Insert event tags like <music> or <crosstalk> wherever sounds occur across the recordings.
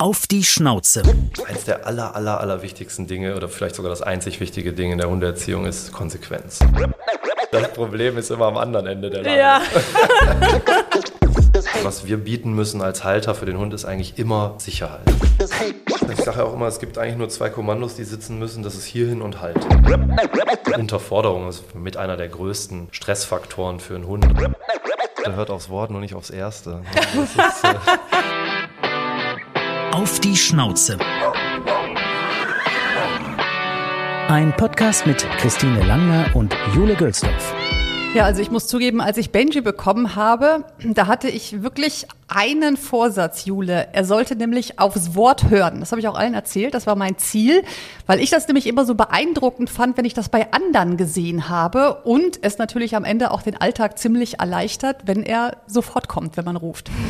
Auf die Schnauze. Eins der aller, aller, aller wichtigsten Dinge oder vielleicht sogar das einzig wichtige Ding in der Hundeerziehung ist Konsequenz. Das Problem ist immer am anderen Ende der Lage. Ja. <laughs> Was wir bieten müssen als Halter für den Hund ist eigentlich immer Sicherheit. Ich sage ja auch immer, es gibt eigentlich nur zwei Kommandos, die sitzen müssen. Das ist hierhin und halt. Unterforderung ist mit einer der größten Stressfaktoren für einen Hund. Der hört aufs Wort, nur nicht aufs Erste. <laughs> Ist, äh Auf die Schnauze. Ein Podcast mit Christine Langner und Jule Gölsdorf. Ja, also ich muss zugeben, als ich Benji bekommen habe, da hatte ich wirklich einen Vorsatz, Jule. Er sollte nämlich aufs Wort hören. Das habe ich auch allen erzählt. Das war mein Ziel, weil ich das nämlich immer so beeindruckend fand, wenn ich das bei anderen gesehen habe und es natürlich am Ende auch den Alltag ziemlich erleichtert, wenn er sofort kommt, wenn man ruft. <laughs>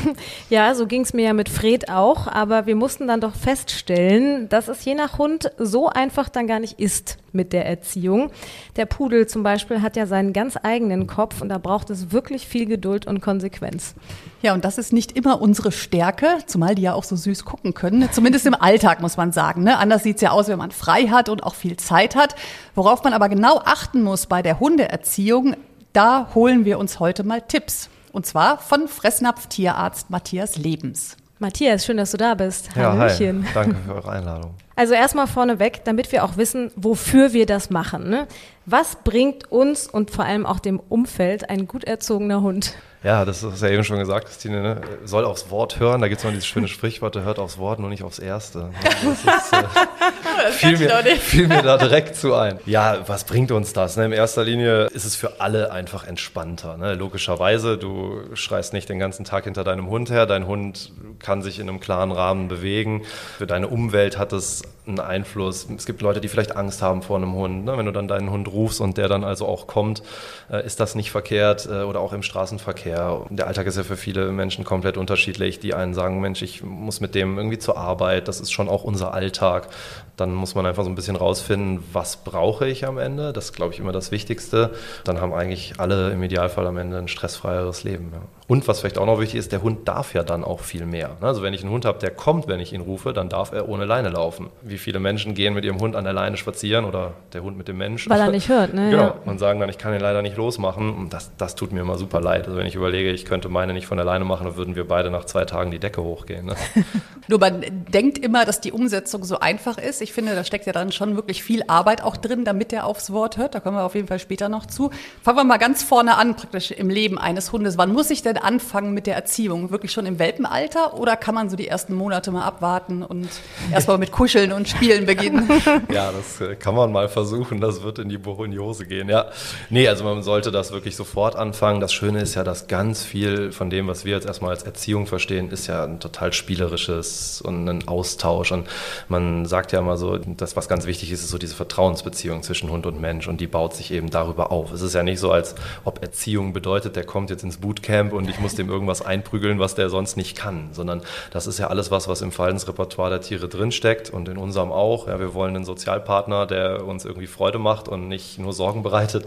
Ja, so ging es mir ja mit Fred auch, aber wir mussten dann doch feststellen, dass es je nach Hund so einfach dann gar nicht ist mit der Erziehung. Der Pudel zum Beispiel hat ja seinen ganz eigenen Kopf und da braucht es wirklich viel Geduld und Konsequenz. Ja, und das ist nicht immer unsere Stärke, zumal die ja auch so süß gucken können. Zumindest im Alltag muss man sagen. Ne? Anders sieht's ja aus, wenn man frei hat und auch viel Zeit hat. Worauf man aber genau achten muss bei der Hundeerziehung, da holen wir uns heute mal Tipps. Und zwar von Fressnapf-Tierarzt Matthias Lebens. Matthias, schön, dass du da bist. Ja, Hallöchen. Hi. Danke für eure Einladung. <laughs> Also erstmal vorneweg, damit wir auch wissen, wofür wir das machen. Ne? Was bringt uns und vor allem auch dem Umfeld ein gut erzogener Hund? Ja, das ist ja eben schon gesagt, Christine, ne? soll aufs Wort hören. Da gibt es noch dieses schöne Sprichwort, hört aufs Wort, nur nicht aufs Erste. Das, ist, äh, <laughs> fiel, mir, fiel mir da direkt zu ein. Ja, was bringt uns das? Ne? In erster Linie ist es für alle einfach entspannter. Ne? Logischerweise, du schreist nicht den ganzen Tag hinter deinem Hund her. Dein Hund kann sich in einem klaren Rahmen bewegen. Für deine Umwelt hat es einen Einfluss. Es gibt Leute, die vielleicht Angst haben vor einem Hund. Ne? Wenn du dann deinen Hund rufst und der dann also auch kommt, äh, ist das nicht verkehrt äh, oder auch im Straßenverkehr Verkehr. Der Alltag ist ja für viele Menschen komplett unterschiedlich. Die einen sagen, Mensch, ich muss mit dem irgendwie zur Arbeit, das ist schon auch unser Alltag. Dann muss man einfach so ein bisschen rausfinden, was brauche ich am Ende. Das ist, glaube ich, immer das Wichtigste. Dann haben eigentlich alle im Idealfall am Ende ein stressfreieres Leben. Ja. Und was vielleicht auch noch wichtig ist, der Hund darf ja dann auch viel mehr. Also wenn ich einen Hund habe, der kommt, wenn ich ihn rufe, dann darf er ohne Leine laufen. Wie viele Menschen gehen mit ihrem Hund an der Leine spazieren oder der Hund mit dem Menschen? Weil er nicht hört, ne? <laughs> Genau. Und sagen dann, ich kann ihn leider nicht losmachen. Und das, das tut mir immer super leid. Also wenn ich überlege, ich könnte meine nicht von der Leine machen, dann würden wir beide nach zwei Tagen die Decke hochgehen. Ne? <laughs> Nur man denkt immer, dass die Umsetzung so einfach ist. Ich finde, da steckt ja dann schon wirklich viel Arbeit auch drin, damit er aufs Wort hört. Da kommen wir auf jeden Fall später noch zu. Fangen wir mal ganz vorne an, praktisch im Leben eines Hundes. Wann muss ich denn anfangen mit der Erziehung? Wirklich schon im Welpenalter oder kann man so die ersten Monate mal abwarten und erstmal mit Kuscheln und Spielen beginnen? <laughs> Ja, das äh, kann man mal versuchen. Das wird in die Bohoniose gehen. Ja, nee, also man sollte das wirklich sofort anfangen. Das Schöne ist ja, dass ganz viel von dem, was wir jetzt erstmal als Erziehung verstehen, ist ja ein total spielerisches und ein Austausch. Und man sagt ja immer so, das, was ganz wichtig ist, ist so diese Vertrauensbeziehung zwischen Hund und Mensch und die baut sich eben darüber auf. Es ist ja nicht so, als ob Erziehung bedeutet, der kommt jetzt ins Bootcamp und ich muss dem irgendwas einprügeln, was der sonst nicht kann, sondern das ist ja alles was, was im Verhaltensrepertoire der Tiere drinsteckt und in unserem auch. Ja, wir wollen einen Sozialpartner, der uns irgendwie Freude macht und nicht nur Sorgen bereitet.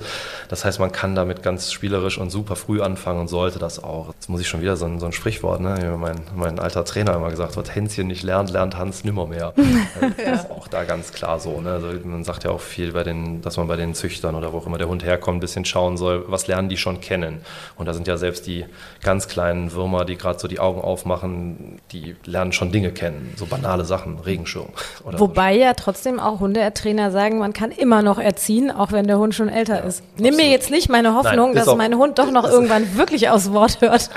Das heißt, man kann damit ganz spielerisch und super früh anfangen und sollte das auch. Jetzt muss ich schon wieder so ein, so ein Sprichwort, ne? mein, mein alter Trainer immer gesagt, was Hänschen nicht lernt, lernt Hans nimmermehr. <laughs> Das ist auch da ganz klar so. Ne? Also man sagt ja auch viel, bei den, dass man bei den Züchtern oder wo auch immer der Hund herkommt, ein bisschen schauen soll, was lernen die schon kennen. Und da sind ja selbst die ganz kleinen Würmer, die gerade so die Augen aufmachen, die lernen schon Dinge kennen. So banale Sachen, Regenschirm. <laughs> Wobei so. ja trotzdem auch Hundetrainer sagen, man kann immer noch erziehen, auch wenn der Hund schon älter ja, ist. Nimm mir jetzt nicht meine Hoffnung, Nein, dass auch, mein Hund doch noch <laughs> irgendwann <laughs> wirklich aus Wort hört.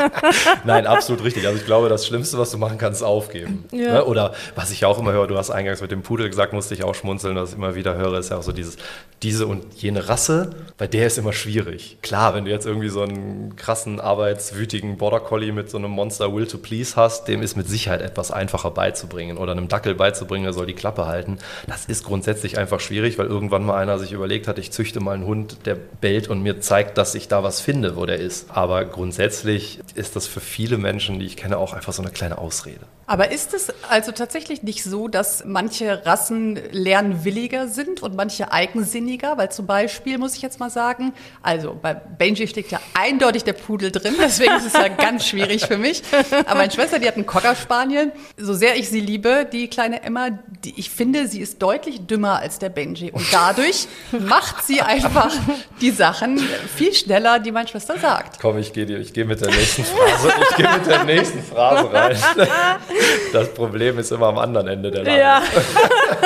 Nein, absolut richtig. Also ich glaube, das Schlimmste, was du machen kannst, ist aufgeben. Ja. Ne? Oder was ich auch immer höre, du hast eingangs mit dem Pudel gesagt, musste ich auch schmunzeln, was ich immer wieder höre, ist ja auch so dieses, diese und jene Rasse, bei der ist immer schwierig. Klar, wenn du jetzt irgendwie so einen krassen, arbeitswütigen Border Collie mit so einem Monster Will to Please hast, dem ist mit Sicherheit etwas einfacher beizubringen. Oder einem Dackel beizubringen, der soll die Klappe halten. Das ist grundsätzlich einfach schwierig, weil irgendwann mal einer sich überlegt hat, ich züchte mal einen Hund, der bellt und mir zeigt, dass ich da was finde, wo der ist. Aber grundsätzlich ist das für viele Menschen, die ich kenne, auch einfach so eine kleine Ausrede. Aber ist es also tatsächlich nicht so, dass manche Rassen lernwilliger sind und manche eigensinniger? Weil zum Beispiel, muss ich jetzt mal sagen, also bei Benji steckt ja eindeutig der Pudel drin, <laughs> deswegen ist es ja ganz schwierig für mich. Aber meine Schwester, die hat einen Cocker Spaniel. So sehr ich sie liebe, die kleine Emma, die, ich finde, sie ist deutlich dümmer als der Benji. Und dadurch <laughs> macht sie einfach die Sachen viel schneller, die meine Schwester sagt. Komm, ich gehe ich geh mit der nächsten Phrase, ich gehe mit der nächsten Phrase rein. <laughs> Das Problem ist immer am anderen Ende der Lage. Ja.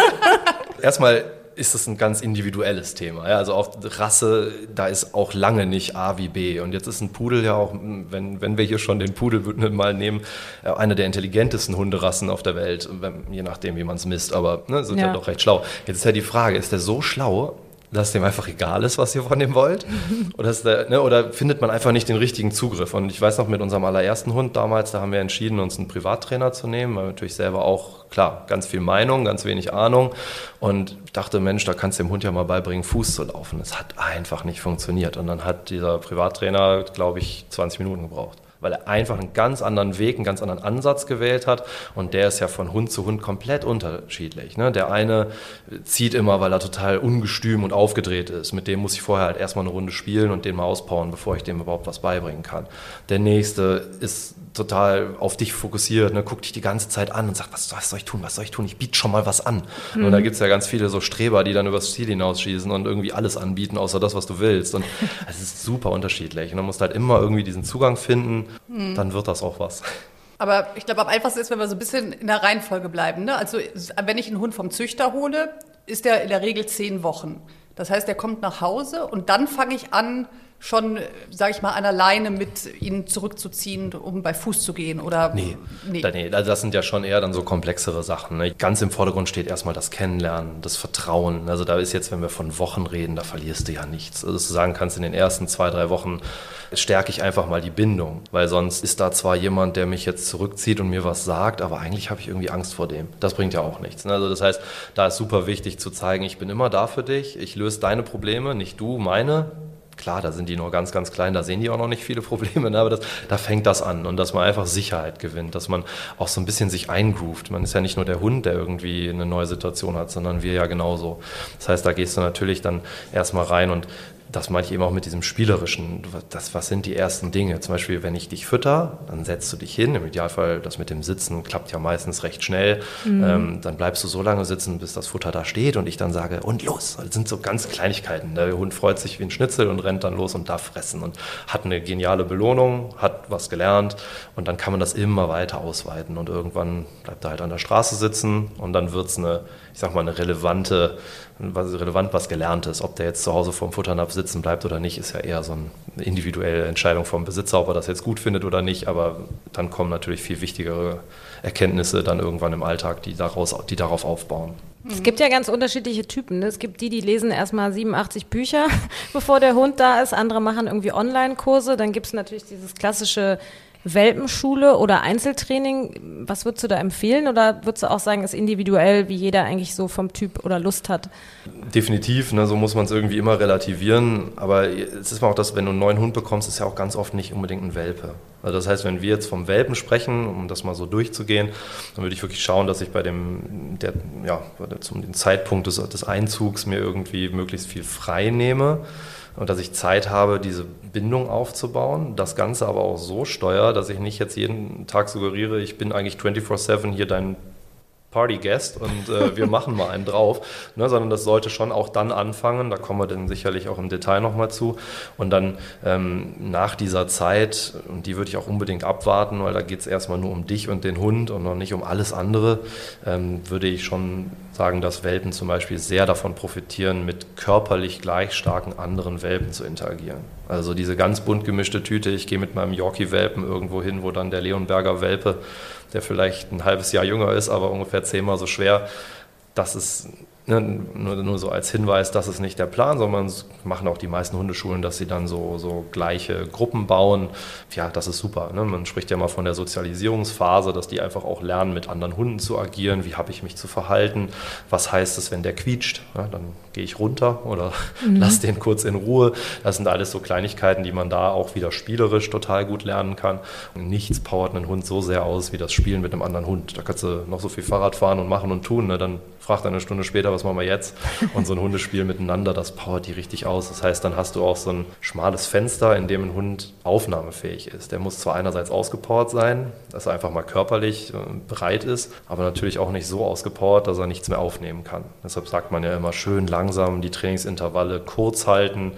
<laughs> Erstmal ist es ein ganz individuelles Thema. Ja? Also auch Rasse, da ist auch lange nicht A wie B. Und jetzt ist ein Pudel ja auch, wenn, wenn wir hier schon den Pudel mal nehmen, eine der intelligentesten Hunderassen auf der Welt, je nachdem, wie man es misst, aber ne, sind ja. ja doch recht schlau. Jetzt ist ja die Frage, ist der so schlau, dass dem einfach egal ist, was ihr von dem wollt? <laughs> Oder, der, ne, oder, findet man einfach nicht den richtigen Zugriff? Und ich weiß noch, mit unserem allerersten Hund damals, da haben wir entschieden, uns einen Privattrainer zu nehmen, weil natürlich selber auch, klar, ganz viel Meinung, ganz wenig Ahnung. Und ich dachte, Mensch, da kannst du dem Hund ja mal beibringen, Fuß zu laufen. Das hat einfach nicht funktioniert. Und dann hat dieser Privattrainer, glaube ich, 20 Minuten gebraucht weil er einfach einen ganz anderen Weg, einen ganz anderen Ansatz gewählt hat. Und der ist ja von Hund zu Hund komplett unterschiedlich. Ne? Der eine zieht immer, weil er total ungestüm und aufgedreht ist. Mit dem muss ich vorher halt erstmal eine Runde spielen und den mal auspowern, bevor ich dem überhaupt was beibringen kann. Der nächste ist total auf dich fokussiert, ne, guckt dich die ganze Zeit an und sagt, was, was soll ich tun, was soll ich tun, ich biete schon mal was an. Mhm. Und da gibt es ja ganz viele so Streber, die dann übers Ziel hinausschießen und irgendwie alles anbieten, außer das, was du willst. Und <laughs> es ist super unterschiedlich. Und man muss halt immer irgendwie diesen Zugang finden, mhm. dann wird das auch was. Aber ich glaube, am einfachsten ist, wenn wir so ein bisschen in der Reihenfolge bleiben. Ne? Also wenn ich einen Hund vom Züchter hole, ist der in der Regel zehn Wochen. Das heißt, der kommt nach Hause und dann fange ich an, schon, sage ich mal, an alleine mit ihnen zurückzuziehen, um bei Fuß zu gehen? Oder nee, nee. nee also das sind ja schon eher dann so komplexere Sachen. Ne? Ganz im Vordergrund steht erstmal das Kennenlernen, das Vertrauen. Also da ist jetzt, wenn wir von Wochen reden, da verlierst du ja nichts. Also dass du sagen kannst, in den ersten zwei, drei Wochen stärke ich einfach mal die Bindung, weil sonst ist da zwar jemand, der mich jetzt zurückzieht und mir was sagt, aber eigentlich habe ich irgendwie Angst vor dem. Das bringt ja auch nichts. Ne? Also das heißt, da ist super wichtig zu zeigen, ich bin immer da für dich, ich löse deine Probleme, nicht du meine Klar, da sind die noch ganz, ganz klein, da sehen die auch noch nicht viele Probleme, ne? aber das, da fängt das an und dass man einfach Sicherheit gewinnt, dass man auch so ein bisschen sich eingroovt. Man ist ja nicht nur der Hund, der irgendwie eine neue Situation hat, sondern wir ja genauso. Das heißt, da gehst du natürlich dann erstmal rein und das meine ich eben auch mit diesem Spielerischen. Das, was sind die ersten Dinge? Zum Beispiel, wenn ich dich fütter, dann setzt du dich hin. Im Idealfall, das mit dem Sitzen klappt ja meistens recht schnell. Mhm. Ähm, dann bleibst du so lange sitzen, bis das Futter da steht und ich dann sage, und los. Das sind so ganz Kleinigkeiten. Der Hund freut sich wie ein Schnitzel und rennt dann los und darf fressen und hat eine geniale Belohnung, hat was gelernt und dann kann man das immer weiter ausweiten und irgendwann bleibt er halt an der Straße sitzen und dann wird es eine, ich sag mal, eine relevante was relevant was Gelerntes. Ob der jetzt zu Hause vorm Futternapf sitzen bleibt oder nicht, ist ja eher so eine individuelle Entscheidung vom Besitzer, ob er das jetzt gut findet oder nicht. Aber dann kommen natürlich viel wichtigere Erkenntnisse dann irgendwann im Alltag, die, daraus, die darauf aufbauen. Es gibt ja ganz unterschiedliche Typen. Ne? Es gibt die, die lesen erstmal 87 Bücher, <laughs> bevor der Hund da ist. Andere machen irgendwie Online-Kurse. Dann gibt es natürlich dieses klassische Welpenschule oder Einzeltraining, was würdest du da empfehlen oder würdest du auch sagen, ist individuell, wie jeder eigentlich so vom Typ oder Lust hat? Definitiv, ne, so muss man es irgendwie immer relativieren. Aber es ist mal auch das, wenn du einen neuen Hund bekommst, ist ja auch ganz oft nicht unbedingt ein Welpe. Also das heißt, wenn wir jetzt vom Welpen sprechen, um das mal so durchzugehen, dann würde ich wirklich schauen, dass ich bei dem, der, ja, zum Zeitpunkt des, des Einzugs mir irgendwie möglichst viel frei nehme und dass ich Zeit habe, diese Bindung aufzubauen. Das Ganze aber auch so steuere, dass ich nicht jetzt jeden Tag suggeriere, ich bin eigentlich 24/7 hier dein Party-Guest und äh, wir machen mal einen drauf, ne, sondern das sollte schon auch dann anfangen, da kommen wir dann sicherlich auch im Detail nochmal zu und dann ähm, nach dieser Zeit, und die würde ich auch unbedingt abwarten, weil da geht es erstmal nur um dich und den Hund und noch nicht um alles andere, ähm, würde ich schon sagen, dass Welpen zum Beispiel sehr davon profitieren, mit körperlich gleich starken anderen Welpen zu interagieren. Also diese ganz bunt gemischte Tüte, ich gehe mit meinem Yorkie-Welpen irgendwo hin, wo dann der Leonberger Welpe, der vielleicht ein halbes Jahr jünger ist, aber ungefähr zehnmal so schwer, das ist nur, nur, so als Hinweis, das ist nicht der Plan, sondern machen auch die meisten Hundeschulen, dass sie dann so, so gleiche Gruppen bauen. Ja, das ist super. Ne? Man spricht ja mal von der Sozialisierungsphase, dass die einfach auch lernen, mit anderen Hunden zu agieren. Wie habe ich mich zu verhalten? Was heißt es, wenn der quietscht? Ja, dann gehe ich runter oder mhm. lass den kurz in Ruhe. Das sind alles so Kleinigkeiten, die man da auch wieder spielerisch total gut lernen kann. Und nichts powert einen Hund so sehr aus wie das Spielen mit einem anderen Hund. Da kannst du noch so viel Fahrrad fahren und machen und tun. Ne? Dann fragt er eine Stunde später, was machen wir jetzt? Und so ein Hundespiel miteinander, das powert die richtig aus. Das heißt, dann hast du auch so ein schmales Fenster, in dem ein Hund aufnahmefähig ist. Der muss zwar einerseits ausgepowert sein, dass er einfach mal körperlich äh, bereit ist, aber natürlich auch nicht so ausgepowert, dass er nichts mehr aufnehmen kann. Deshalb sagt man ja immer schön langsam die Trainingsintervalle kurz halten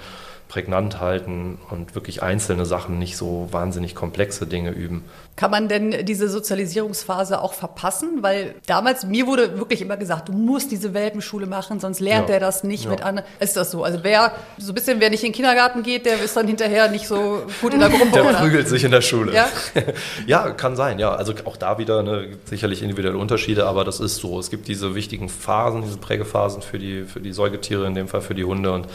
prägnant halten und wirklich einzelne Sachen, nicht so wahnsinnig komplexe Dinge üben. Kann man denn diese Sozialisierungsphase auch verpassen? Weil damals, mir wurde wirklich immer gesagt, du musst diese Welpenschule machen, sonst lernt ja. er das nicht ja. mit an. Ist das so? Also wer so ein bisschen, wer nicht in den Kindergarten geht, der ist dann hinterher nicht so gut in der Gruppe. Der oder? prügelt sich in der Schule. Ja? <laughs> ja, kann sein, ja. Also auch da wieder ne, sicherlich individuelle Unterschiede, aber das ist so. Es gibt diese wichtigen Phasen, diese Prägephasen für die, für die Säugetiere, in dem Fall für die Hunde und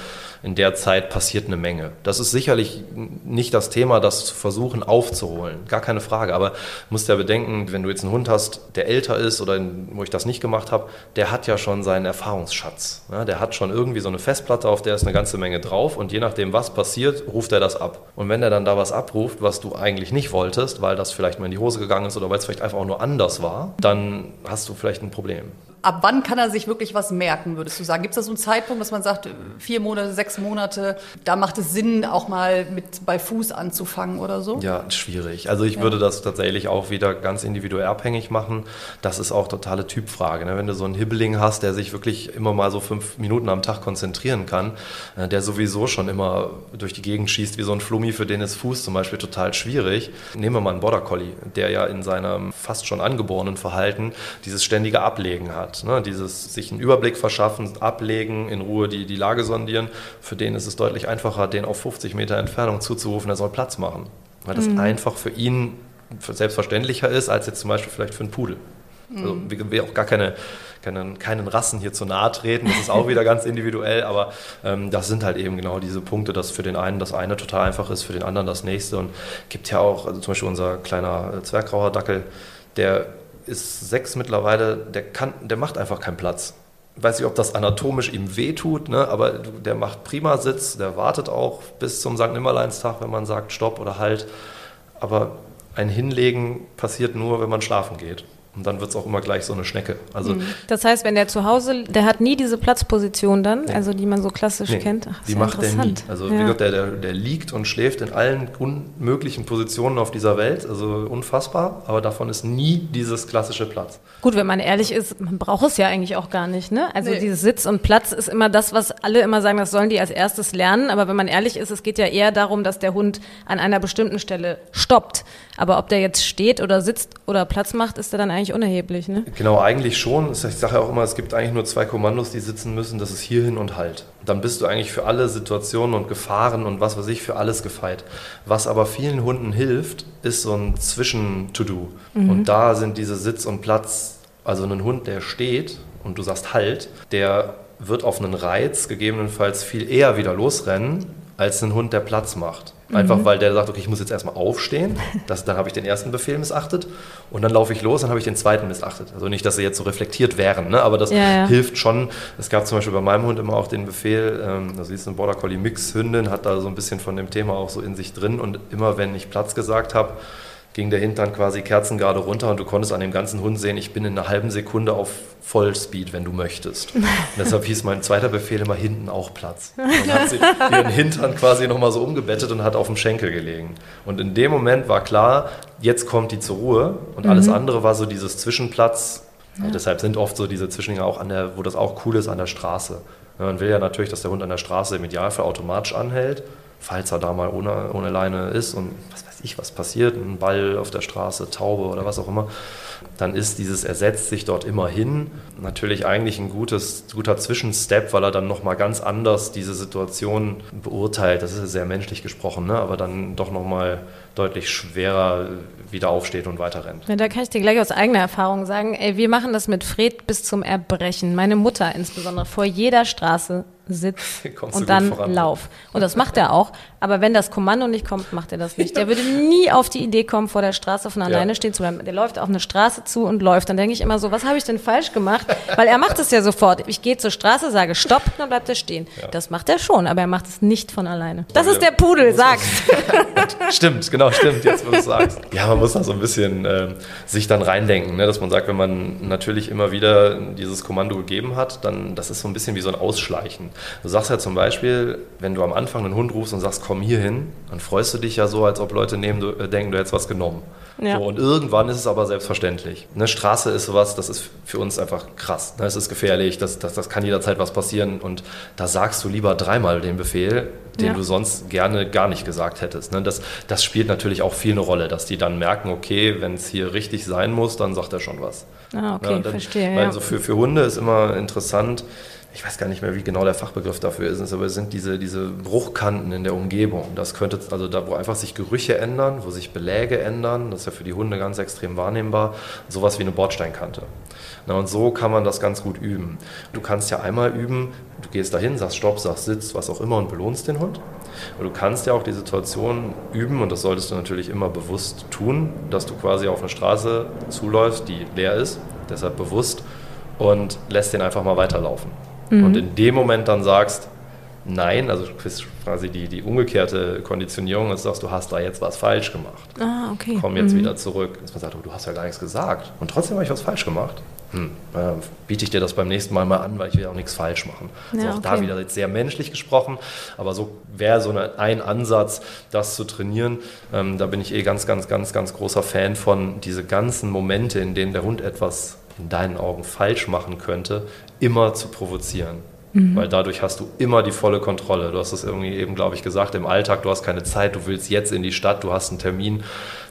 in der Zeit passiert eine Menge. Das ist sicherlich nicht das Thema, das zu versuchen aufzuholen. Gar keine Frage. Aber du musst ja bedenken, wenn du jetzt einen Hund hast, der älter ist oder wo ich das nicht gemacht habe, der hat ja schon seinen Erfahrungsschatz. Der hat schon irgendwie so eine Festplatte, auf der ist eine ganze Menge drauf und je nachdem, was passiert, ruft er das ab. Und wenn er dann da was abruft, was du eigentlich nicht wolltest, weil das vielleicht mal in die Hose gegangen ist oder weil es vielleicht einfach auch nur anders war, dann hast du vielleicht ein Problem ab wann kann er sich wirklich was merken, würdest du sagen? Gibt es da so einen Zeitpunkt, dass man sagt, vier Monate, sechs Monate, da macht es Sinn, auch mal mit bei Fuß anzufangen oder so? Ja, schwierig. Also ich ja. würde das tatsächlich auch wieder ganz individuell abhängig machen. Das ist auch totale Typfrage. Ne? Wenn du so einen Hibbeling hast, der sich wirklich immer mal so fünf Minuten am Tag konzentrieren kann, äh, der sowieso schon immer durch die Gegend schießt wie so ein Flummi, für den ist Fuß zum Beispiel total schwierig. Nehmen wir mal einen Border Collie, der ja in seinem fast schon angeborenen Verhalten dieses ständige Ablegen hat. Ne? Dieses sich einen Überblick verschaffen, ablegen, in Ruhe die, die Lage sondieren. Für den ist es deutlich einfacher, den auf 50 Meter Entfernung zuzurufen, er soll Platz machen. Weil das mhm. einfach für ihn selbstverständlicher ist, als jetzt zum Beispiel vielleicht für einen Pudel. Also mhm. wir, wir auch gar keine, keine, keinen Rassen hier zu nahe treten, das ist auch wieder ganz individuell, aber ähm, das sind halt eben genau diese Punkte, dass für den einen das eine total einfach ist, für den anderen das nächste und gibt ja auch, also zum Beispiel unser kleiner Zwerggrauer Dackel, der ist sechs mittlerweile, der, kann, der macht einfach keinen Platz. Weiß nicht, ob das anatomisch ihm wehtut, ne? aber der macht prima Sitz, der wartet auch bis zum St. Nimmerleinstag, wenn man sagt Stopp oder Halt. Aber ein Hinlegen passiert nur, wenn man schlafen geht. Und dann wird es auch immer gleich so eine Schnecke. Also mhm. das heißt, wenn der zu Hause, der hat nie diese Platzposition dann, nee. also die man so klassisch nee, kennt. Ach, die macht der nie. Also ja. wie gesagt, der, der, der, liegt und schläft in allen unmöglichen Positionen auf dieser Welt. Also unfassbar, aber davon ist nie dieses klassische Platz. Gut, wenn man ehrlich ist, man braucht es ja eigentlich auch gar nicht. Ne? Also nee. dieses Sitz und Platz ist immer das, was alle immer sagen, das sollen die als erstes lernen. Aber wenn man ehrlich ist, es geht ja eher darum, dass der Hund an einer bestimmten Stelle stoppt. Aber ob der jetzt steht oder sitzt oder Platz macht, ist er dann eigentlich unerheblich, ne? Genau, eigentlich schon. Ich sage ja auch immer, es gibt eigentlich nur zwei Kommandos, die sitzen müssen. Das ist hierhin und halt. Dann bist du eigentlich für alle Situationen und Gefahren und was weiß ich, für alles gefeit. Was aber vielen Hunden hilft, ist so ein Zwischen-To-Do. Mhm. Und da sind diese Sitz und Platz, also ein Hund, der steht und du sagst halt, der wird auf einen Reiz gegebenenfalls viel eher wieder losrennen, als ein Hund, der Platz macht. Einfach mhm. weil der sagt, okay, ich muss jetzt erstmal aufstehen. Das, dann habe ich den ersten Befehl missachtet und dann laufe ich los, dann habe ich den zweiten missachtet. Also nicht, dass sie jetzt so reflektiert wären, ne? aber das ja, ja. hilft schon. Es gab zum Beispiel bei meinem Hund immer auch den Befehl, ähm, also sie ist eine Border Collie Mix Hündin, hat da so ein bisschen von dem Thema auch so in sich drin und immer wenn ich Platz gesagt habe, ging der Hintern quasi kerzengerade runter und du konntest an dem ganzen Hund sehen, ich bin in einer halben Sekunde auf Vollspeed, wenn du möchtest. <laughs> Und deshalb hieß mein zweiter Befehl immer hinten auch Platz. Dann hat sie ihren Hintern quasi nochmal so umgebettet und hat auf dem Schenkel gelegen. Und in dem Moment war klar, jetzt kommt die zur Ruhe und mhm. alles andere war so dieses Zwischenplatz. Ja. deshalb sind oft so diese Zwischendinge auch an der, wo das auch cool ist, an der Straße. Man will ja natürlich, dass der Hund an der Straße im Idealfall automatisch anhält, falls er da mal ohne, ohne Leine ist und was weiß ich, was passiert, ein Ball auf der Straße, Taube oder was auch immer. dann ist dieses ersetzt sich dort immer hin natürlich eigentlich ein gutes, guter Zwischenstep, weil er dann nochmal ganz anders diese Situation beurteilt. Das ist sehr menschlich gesprochen, ne? aber dann doch nochmal deutlich schwerer wieder aufsteht und weiter rennt. Ja, da kann ich dir gleich aus eigener Erfahrung sagen, ey, wir machen das mit Fred bis zum Erbrechen. Meine Mutter insbesondere vor jeder Straße Sitz <laughs> und dann Lauf. Und das macht er auch. Aber wenn das Kommando nicht kommt, macht er das nicht. Der würde nie auf die Idee kommen, vor der Straße von alleine ja. stehen zu bleiben. Der läuft auf eine Straße zu und läuft. Dann denke ich immer so, was habe ich denn falsch gemacht? Weil er macht es ja sofort. Ich gehe zur Straße, sage Stopp, dann bleibt er stehen. Ja. Das macht er schon, aber er macht es nicht von alleine. Das ist der Pudel, sag's. <laughs> stimmt, genau, stimmt, jetzt wo du sagst. Ja, man muss da so ein bisschen äh, sich dann reindenken, ne? dass man sagt, wenn man natürlich immer wieder dieses Kommando gegeben hat, dann das ist so ein bisschen wie so ein Ausschleichen. Du sagst ja zum Beispiel, wenn du am Anfang einen Hund rufst und sagst, komm hier hin, dann freust du dich ja so, als ob Leute neben, du, äh, denken, du hättest was genommen. Ja. So, und irgendwann ist es aber selbstverständlich. Eine Straße ist sowas, das ist für uns einfach krass. Ne? Es ist gefährlich, das, das, das kann jederzeit was passieren. Und da sagst du lieber dreimal den Befehl, den ja. du sonst gerne gar nicht gesagt hättest. Ne? Das, das spielt natürlich auch viel eine Rolle, dass die dann merken, okay, wenn es hier richtig sein muss, dann sagt er schon was. Ah, okay, ja, dann, verstehe. Weil so für, für Hunde ist immer interessant, ich weiß gar nicht mehr, wie genau der Fachbegriff dafür ist, aber es sind diese, diese Bruchkanten in der Umgebung. Das könnte, also da, wo einfach sich Gerüche ändern, wo sich Beläge ändern, das ist ja für die Hunde ganz extrem wahrnehmbar, sowas wie eine Bordsteinkante. Na, und so kann man das ganz gut üben. Du kannst ja einmal üben, du gehst dahin, sagst Stopp, sagst Sitz, was auch immer und belohnst den Hund. Und du kannst ja auch die Situation üben, und das solltest du natürlich immer bewusst tun, dass du quasi auf eine Straße zuläufst, die leer ist, deshalb bewusst, und lässt den einfach mal weiterlaufen mhm. und in dem Moment dann sagst, nein, also quasi die, die umgekehrte Konditionierung ist, sagst du hast da jetzt was falsch gemacht. Ah, okay. Komm jetzt mhm. wieder zurück. Dass man sagt, oh, du hast ja gar nichts gesagt und trotzdem habe ich was falsch gemacht. Hm, äh, biete ich dir das beim nächsten Mal mal an, weil ich will auch nichts falsch machen. Also ja, auch okay. da wieder jetzt sehr menschlich gesprochen, aber so wäre so eine, ein Ansatz, das zu trainieren. Ähm, da bin ich eh ganz, ganz, ganz, ganz großer Fan von, diese ganzen Momente, in denen der Hund etwas in deinen Augen falsch machen könnte, immer zu provozieren. Mhm. Weil dadurch hast du immer die volle Kontrolle. Du hast es irgendwie eben, glaube ich, gesagt, im Alltag, du hast keine Zeit, du willst jetzt in die Stadt, du hast einen Termin.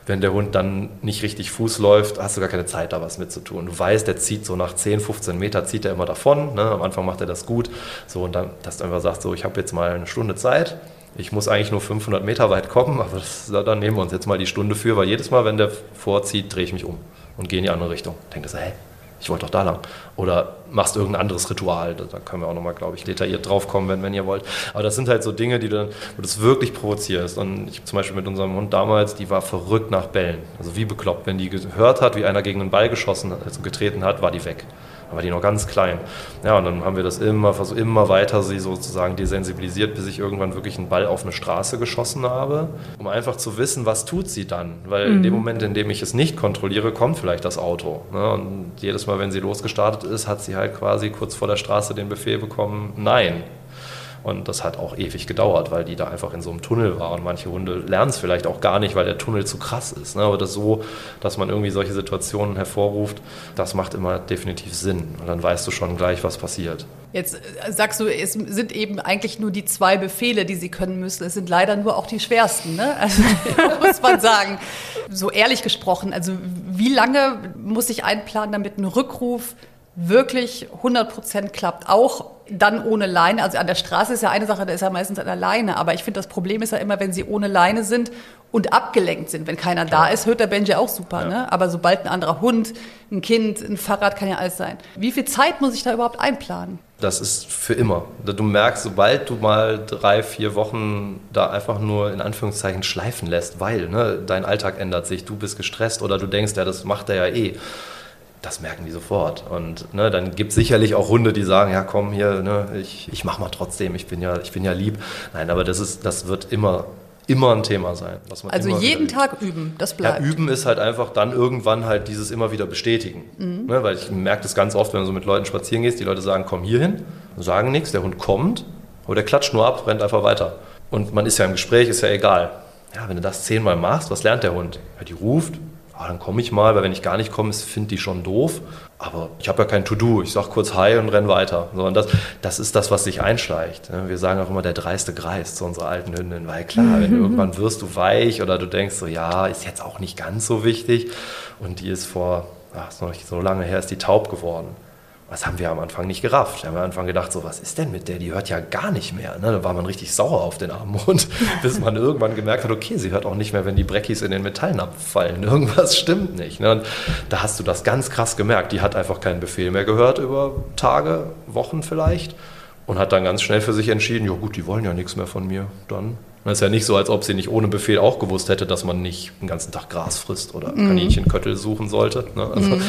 Wenn der Hund dann nicht richtig Fuß läuft, hast du gar keine Zeit, da was mitzutun. Du weißt, der zieht so nach 10, 15 Meter, zieht er immer davon. Ne? Am Anfang macht er das gut. So, und dann, dass du einfach sagst, so, ich habe jetzt mal eine Stunde Zeit. Ich muss eigentlich nur 500 Meter weit kommen, aber das, dann nehmen wir uns jetzt mal die Stunde für, weil jedes Mal, wenn der vorzieht, drehe ich mich um und gehe in die andere Richtung. Denke so, hä, ich wollte doch da lang. Oder machst irgendein anderes Ritual. Da können wir auch nochmal, glaube ich, detailliert drauf kommen, wenn, wenn ihr wollt. Aber das sind halt so Dinge, die du, wo du das wirklich provozierst. Und ich zum Beispiel mit unserem Hund damals, die war verrückt nach Bällen. Also wie bekloppt. Wenn die gehört hat, wie einer gegen einen Ball geschossen, also getreten hat, war die weg aber die noch ganz klein. Ja, und dann haben wir das immer, versucht, immer weiter sie sozusagen desensibilisiert, bis ich irgendwann wirklich einen Ball auf eine Straße geschossen habe, um einfach zu wissen, was tut sie dann. Weil mhm. in dem mhm. Moment, in dem ich es nicht kontrolliere, kommt vielleicht das Auto. Ne? Und jedes Mal, wenn sie losgestartet ist, hat sie halt quasi kurz vor der Straße den Befehl bekommen, nein. Und das hat auch ewig gedauert, weil die da einfach in so einem Tunnel war. Und manche Hunde lernen es vielleicht auch gar nicht, weil der Tunnel zu krass ist. Ne? Aber das so, dass man irgendwie solche Situationen hervorruft, das macht immer definitiv Sinn. Und dann weißt du schon gleich, was passiert. Jetzt äh, sagst du, es sind eben eigentlich nur die zwei Befehle, die sie können müssen. Es sind leider nur auch die schwersten, ne? <laughs> Also, muss man sagen. So ehrlich gesprochen, also wie lange muss ich einplanen, damit ein Rückruf wirklich 100 Prozent klappt? Auch dann ohne Leine, also an der Straße ist ja eine Sache, da ist ja meistens an der Leine, aber ich finde, das Problem ist ja immer, wenn sie ohne Leine sind und abgelenkt sind. Wenn keiner da ist, hört der Benji auch super, ja. ne? aber sobald ein anderer Hund, ein Kind, ein Fahrrad, kann ja alles sein. Wie viel Zeit muss ich da überhaupt einplanen? Das ist für immer. Du merkst, sobald du mal drei, vier Wochen da einfach nur in Anführungszeichen schleifen lässt, weil ne, dein Alltag ändert sich, du bist gestresst oder du denkst, ja, das macht er ja eh das merken die sofort. Und ne, dann gibt es sicherlich auch Hunde, die sagen, ja komm hier, ne, ich, ich mach mal trotzdem, ich bin ja, ich bin ja lieb. Nein, aber das ist, das wird immer, immer ein Thema sein. also jeden Tag üben, das bleibt. Ja, üben ist halt einfach dann irgendwann halt dieses immer wieder bestätigen. Mhm. Ne, weil ich merke das ganz oft, wenn du so mit Leuten spazieren gehst, die Leute sagen, komm hier hin, sagen nichts, der Hund kommt, aber der klatscht nur ab, rennt einfach weiter. Und man ist ja im Gespräch, ist ja egal. Ja, wenn du das zehnmal machst, was lernt der Hund? Ja, die ruft, ah, dann komme ich mal, weil wenn ich gar nicht komme, finde die schon doof. Aber ich habe ja kein To-Do. Ich sage kurz Hi und renn weiter. So, und das, das ist das, was sich einschleicht. Wir sagen auch immer, der dreiste Greis zu unserer alten Hündin. Weil klar, wenn <laughs> irgendwann wirst du weich oder du denkst so, ja, ist jetzt auch nicht ganz so wichtig. Und die ist vor ach, ist noch nicht so lange her, ist die taub geworden. Das haben wir am Anfang nicht gerafft. Wir haben am Anfang gedacht, so, was ist denn mit der? Die hört ja gar nicht mehr. Ne? Da war man richtig sauer auf den armen Hund, <laughs> bis man irgendwann gemerkt hat, okay, sie hört auch nicht mehr, wenn die Breckis in den Metallen abfallen. <laughs> Irgendwas stimmt nicht. Ne? Und da hast du das ganz krass gemerkt. Die hat einfach keinen Befehl mehr gehört über Tage, Wochen vielleicht und hat dann ganz schnell für sich entschieden, ja gut, die wollen ja nichts mehr von mir. Dann es ist ja nicht so, als ob sie nicht ohne Befehl auch gewusst hätte, dass man nicht den ganzen Tag Gras frisst oder mhm. Kaninchenköttel suchen sollte. Ne? Also mhm.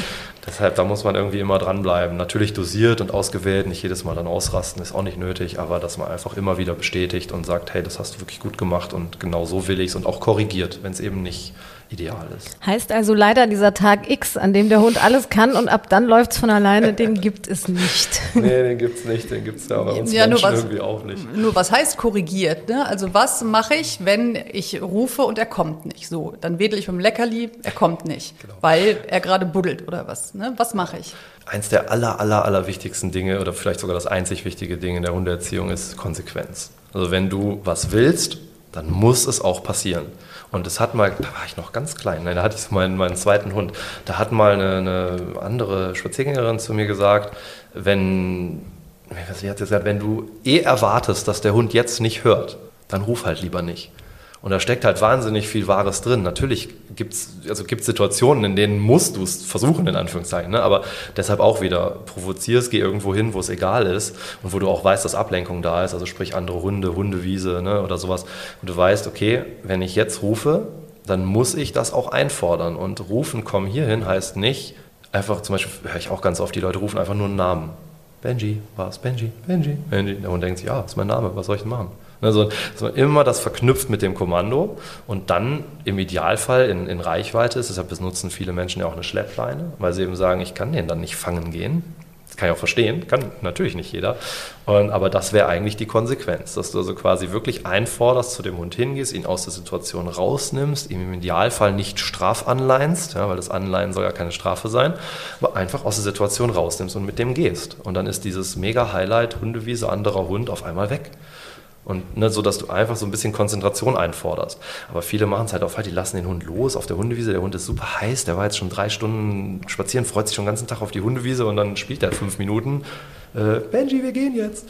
deshalb, da muss man irgendwie immer dranbleiben. Natürlich dosiert und ausgewählt, nicht jedes Mal dann ausrasten, ist auch nicht nötig, aber dass man einfach immer wieder bestätigt und sagt, hey, das hast du wirklich gut gemacht und genau so will ich es und auch korrigiert, wenn es eben nicht ideal ist. Heißt also leider dieser Tag X, an dem der Hund alles kann und ab dann läuft es von alleine, den gibt es nicht. <laughs> nee, den gibt es nicht, den gibt es ja bei uns ja, Menschen was, irgendwie auch nicht. Nur was heißt korrigiert? Ne? Also was mache ich, wenn ich rufe und er kommt nicht? So, dann wedel ich mit dem Leckerli, er kommt nicht, genau. weil er gerade buddelt oder was. Ne? Was mache ich? Eins der aller, aller, aller wichtigsten Dinge oder vielleicht sogar das einzig wichtige Ding in der Hundeerziehung ist Konsequenz. Also wenn du was willst, dann muss es auch passieren. Und es hat mal, da war ich noch ganz klein, nein, da hatte ich meinen, meinen zweiten Hund, da hat mal eine, eine andere Spaziergängerin zu mir gesagt, wenn, wie hat gesagt, wenn du eh erwartest, dass der Hund jetzt nicht hört, dann ruf halt lieber nicht. Und da steckt halt wahnsinnig viel Wahres drin. Natürlich gibt es also gibt's Situationen, in denen musst du es versuchen, in Anführungszeichen. Ne? Aber deshalb auch wieder, provozierst, geh irgendwo hin, wo es egal ist und wo du auch weißt, dass Ablenkung da ist. Also sprich andere Hunde, Hundewiese ne? oder sowas. Und du weißt, okay, wenn ich jetzt rufe, dann muss ich das auch einfordern. Und rufen, komm hierhin, heißt nicht, einfach zum Beispiel, höre ich auch ganz oft, die Leute rufen einfach nur einen Namen. Benji, was? Benji, Benji, Benji. Der Hund denkt sich, ja, ist mein Name, was soll ich denn machen? Also, dass man immer das verknüpft mit dem Kommando und dann im Idealfall in, in Reichweite ist. Deshalb benutzen viele Menschen ja auch eine Schleppleine, weil sie eben sagen, ich kann den dann nicht fangen gehen. Das kann ich auch verstehen, kann natürlich nicht jeder. Und, aber das wäre eigentlich die Konsequenz, dass du also quasi wirklich einforderst, zu dem Hund hingehst, ihn aus der Situation rausnimmst, ihm im Idealfall nicht strafanleinst, ja, weil das Anleihen soll ja keine Strafe sein, aber einfach aus der Situation rausnimmst und mit dem gehst. Und dann ist dieses Mega-Highlight Hundewiese, anderer Hund auf einmal weg. Und ne, so, dass du einfach so ein bisschen Konzentration einforderst. Aber viele machen es halt auch halt, die lassen den Hund los auf der Hundewiese. Der Hund ist super heiß, der war jetzt schon drei Stunden spazieren, freut sich schon den ganzen Tag auf die Hundewiese und dann spielt er fünf Minuten. Äh, Benji, wir gehen jetzt.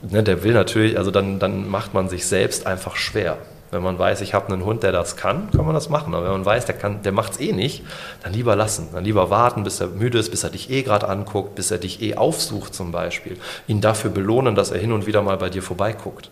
Ne, der will natürlich, also dann, dann macht man sich selbst einfach schwer. Wenn man weiß, ich habe einen Hund, der das kann, kann man das machen. Aber wenn man weiß, der, der macht es eh nicht, dann lieber lassen. Dann lieber warten, bis er müde ist, bis er dich eh gerade anguckt, bis er dich eh aufsucht zum Beispiel. Ihn dafür belohnen, dass er hin und wieder mal bei dir vorbeiguckt.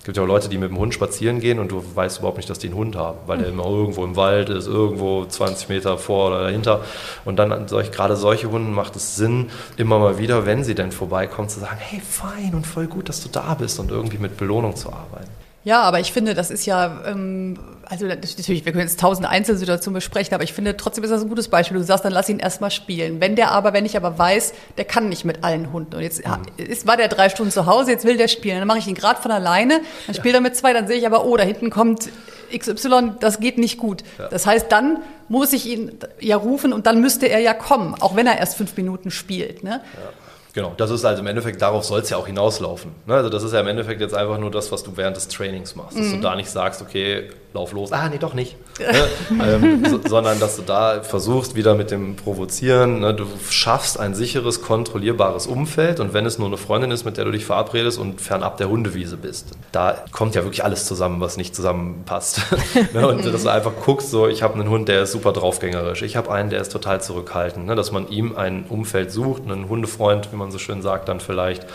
Es gibt ja auch Leute, die mit dem Hund spazieren gehen und du weißt überhaupt nicht, dass die einen Hund haben, weil der immer irgendwo im Wald ist, irgendwo 20 Meter vor oder dahinter. Und dann solch, gerade solche Hunde macht es Sinn, immer mal wieder, wenn sie denn vorbeikommen, zu sagen, hey, fein und voll gut, dass du da bist und irgendwie mit Belohnung zu arbeiten. Ja, aber ich finde, das ist ja, ähm, also natürlich, wir können jetzt tausend Einzelsituationen besprechen, aber ich finde trotzdem ist das ein gutes Beispiel. Du sagst, dann lass ihn erstmal spielen. Wenn der aber, wenn ich aber weiß, der kann nicht mit allen Hunden und jetzt ist, war der drei Stunden zu Hause, jetzt will der spielen, dann mache ich ihn gerade von alleine, dann spielt er mit zwei, dann sehe ich aber, oh, da hinten kommt XY, das geht nicht gut. Ja. Das heißt, dann muss ich ihn ja rufen und dann müsste er ja kommen, auch wenn er erst fünf Minuten spielt. Ne? Ja. Genau, das ist also im Endeffekt, darauf soll es ja auch hinauslaufen. Ne? Also das ist ja im Endeffekt jetzt einfach nur das, was du während des Trainings machst. Dass mhm. du da nicht sagst, okay, lauf los, ah nee, doch nicht. <laughs> ne? ähm, so, sondern dass du da versuchst, wieder mit dem Provozieren, ne? du schaffst ein sicheres, kontrollierbares Umfeld und wenn es nur eine Freundin ist, mit der du dich verabredest und fernab der Hundewiese bist, da kommt ja wirklich alles zusammen, was nicht zusammenpasst. <laughs> ne? Und dass du einfach guckst, so, ich habe einen Hund, der ist super draufgängerisch, ich habe einen, der ist total zurückhaltend, ne? dass man ihm ein Umfeld sucht, einen Hundefreund, wie man so schön sagt, dann vielleicht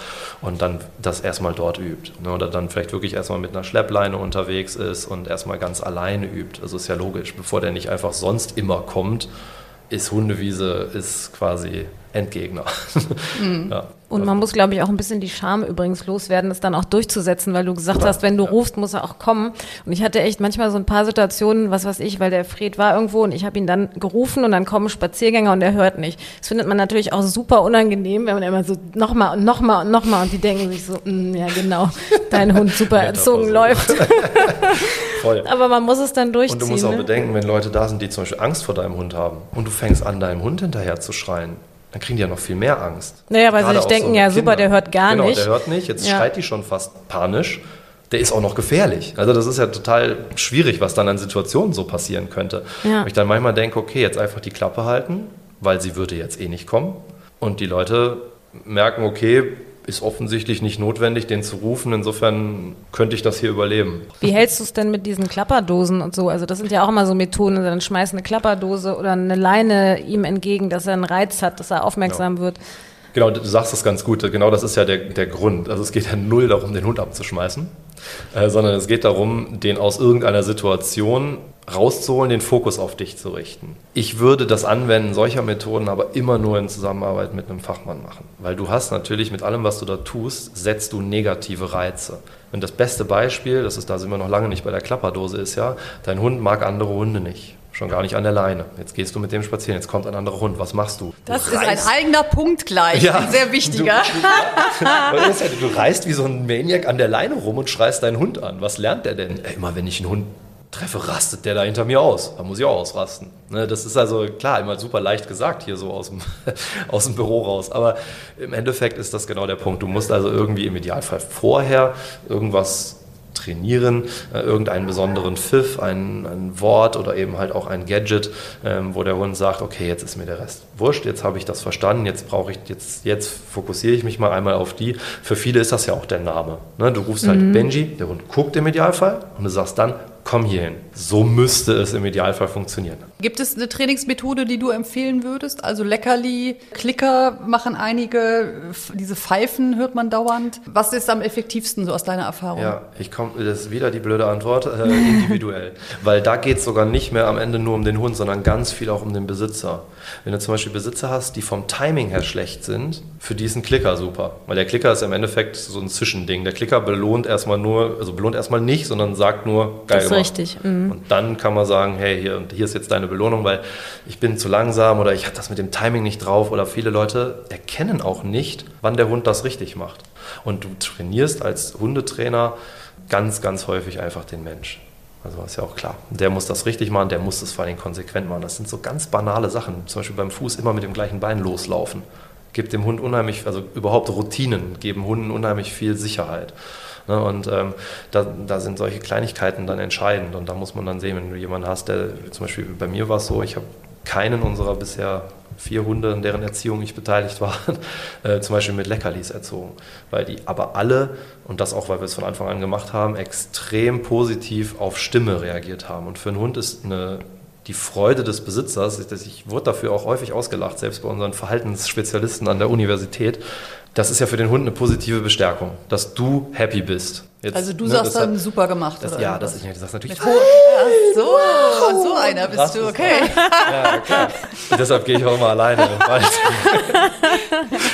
und dann das erstmal dort übt. Ne? Oder dann vielleicht wirklich erstmal mit einer Schleppleine unterwegs ist und erstmal ganz alleine übt. Also ist ja logisch, bevor der nicht einfach sonst immer kommt, ist Hundewiese ist quasi Endgegner. <laughs> Mhm. Ja. Und man muss, glaube ich, auch ein bisschen die Scham übrigens loswerden, das dann auch durchzusetzen, weil du gesagt ja, hast, wenn du ja. rufst, muss er auch kommen. Und ich hatte echt manchmal so ein paar Situationen, was weiß ich, weil der Fred war irgendwo und ich habe ihn dann gerufen und dann kommen Spaziergänger und er hört nicht. Das findet man natürlich auch super unangenehm, wenn man immer so nochmal und nochmal und nochmal und die denken sich so, mm, ja genau, <laughs> dein Hund super erzogen läuft. <laughs> Voll. Aber man muss es dann durchziehen. Und du musst auch ne? bedenken, wenn Leute da sind, die zum Beispiel Angst vor deinem Hund haben und du fängst an, deinem Hund hinterher zu schreien, dann kriegen die ja noch viel mehr Angst. Naja, weil sie sich denken, so ja Kinder. super, der hört gar genau, nicht. Genau, der hört nicht, jetzt ja. schreit die schon fast panisch. Der ist auch noch gefährlich. Also das ist ja total schwierig, was dann an Situationen so passieren könnte. Ja. Und ich dann manchmal denke, okay, jetzt einfach die Klappe halten, weil sie würde jetzt eh nicht kommen. Und die Leute merken, okay, ist offensichtlich nicht notwendig, den zu rufen. Insofern könnte ich das hier überleben. Wie hältst du es denn mit diesen Klapperdosen und so? Also das sind ja auch immer so Methoden, dann schmeißt eine Klapperdose oder eine Leine ihm entgegen, dass er einen Reiz hat, dass er aufmerksam ja. wird. Genau, du sagst das ganz gut. Genau das ist ja der, der Grund. Also es geht ja null darum, den Hund abzuschmeißen, äh, sondern es geht darum, den aus irgendeiner Situation rauszuholen, den Fokus auf dich zu richten. Ich würde das Anwenden solcher Methoden aber immer nur in Zusammenarbeit mit einem Fachmann machen, weil du hast natürlich mit allem, was du da tust, setzt du negative Reize. Und das beste Beispiel, das ist, da sind wir noch lange nicht bei der Klapperdose, ist ja, dein Hund mag andere Hunde nicht. Schon gar nicht an der Leine. Jetzt gehst du mit dem spazieren, jetzt kommt ein anderer Hund. Was machst du? Das du ist ein eigener Punkt gleich, ja, ein sehr wichtiger. Du, ja, du reißt wie so ein Maniac an der Leine rum und schreist deinen Hund an. Was lernt der denn? Ey, immer wenn ich einen Hund treffe, rastet der da hinter mir aus. Da muss ich auch ausrasten. Ne, das ist also klar, immer super leicht gesagt hier so aus dem, <laughs> aus dem Büro raus. Aber im Endeffekt ist das genau der Punkt. Du musst also irgendwie im Idealfall vorher irgendwas trainieren, äh, irgendeinen besonderen Pfiff, ein, ein, Wort oder eben halt auch ein Gadget, ähm, wo der Hund sagt, okay, jetzt ist mir der Rest wurscht, jetzt habe ich das verstanden, jetzt brauche ich, jetzt, jetzt fokussiere ich mich mal einmal auf die. Für viele ist das ja auch der Name. Ne? Du rufst halt mhm. Benji, der Hund guckt im Idealfall und du sagst dann, komm hierhin. So müsste es im Idealfall funktionieren. Gibt es eine Trainingsmethode, die du empfehlen würdest? Also Leckerli, Klicker machen einige, diese Pfeifen hört man dauernd. Was ist am effektivsten so aus deiner Erfahrung? Ja, ich komme, das ist wieder die blöde Antwort, äh, individuell. <laughs> Weil da geht es sogar nicht mehr am Ende nur um den Hund, sondern ganz viel auch um den Besitzer. Wenn du zum Beispiel Besitzer hast, die vom Timing her schlecht sind, für die ist ein Klicker super. Weil der Klicker ist im Endeffekt so ein Zwischending. Der Klicker belohnt erstmal nur, also belohnt erstmal nicht, sondern sagt nur, geil das ist richtig. Mhm. Und dann kann man sagen, hey, hier, und hier ist jetzt deine Belohnung, weil ich bin zu langsam oder ich habe das mit dem Timing nicht drauf oder viele Leute erkennen auch nicht, wann der Hund das richtig macht. Und du trainierst als Hundetrainer ganz, ganz häufig einfach den Mensch. Also ist ja auch klar. Der muss das richtig machen, der muss das vor allem konsequent machen. Das sind so ganz banale Sachen. Zum Beispiel beim Fuß immer mit dem gleichen Bein loslaufen. Gibt dem Hund unheimlich, also überhaupt Routinen geben Hunden unheimlich viel Sicherheit. Ne, und ähm, da, da, sind solche Kleinigkeiten dann entscheidend. Und da muss man dann sehen, wenn du jemanden hast, der zum Beispiel bei mir war es so, ich habe keinen unserer bisher vier Hunde, in deren Erziehung ich beteiligt war, <laughs> äh, zum Beispiel mit Leckerlis erzogen. Weil die aber alle, und das auch, weil wir es von Anfang an gemacht haben, extrem positiv auf Stimme reagiert haben. Und für einen Hund ist eine, die Freude des Besitzers, ich, ich wurde dafür auch häufig ausgelacht, selbst bei unseren Verhaltensspezialisten an der Universität, das ist ja für den Hund eine positive Bestärkung, dass du happy bist. Jetzt, also du ne, sagst dann super gemacht, das, oder? Ja, das, ich, das sagst natürlich. Mit Ach so, wow. so einer bist du, okay. Ja, klar. Und deshalb gehe ich auch immer alleine. <laughs>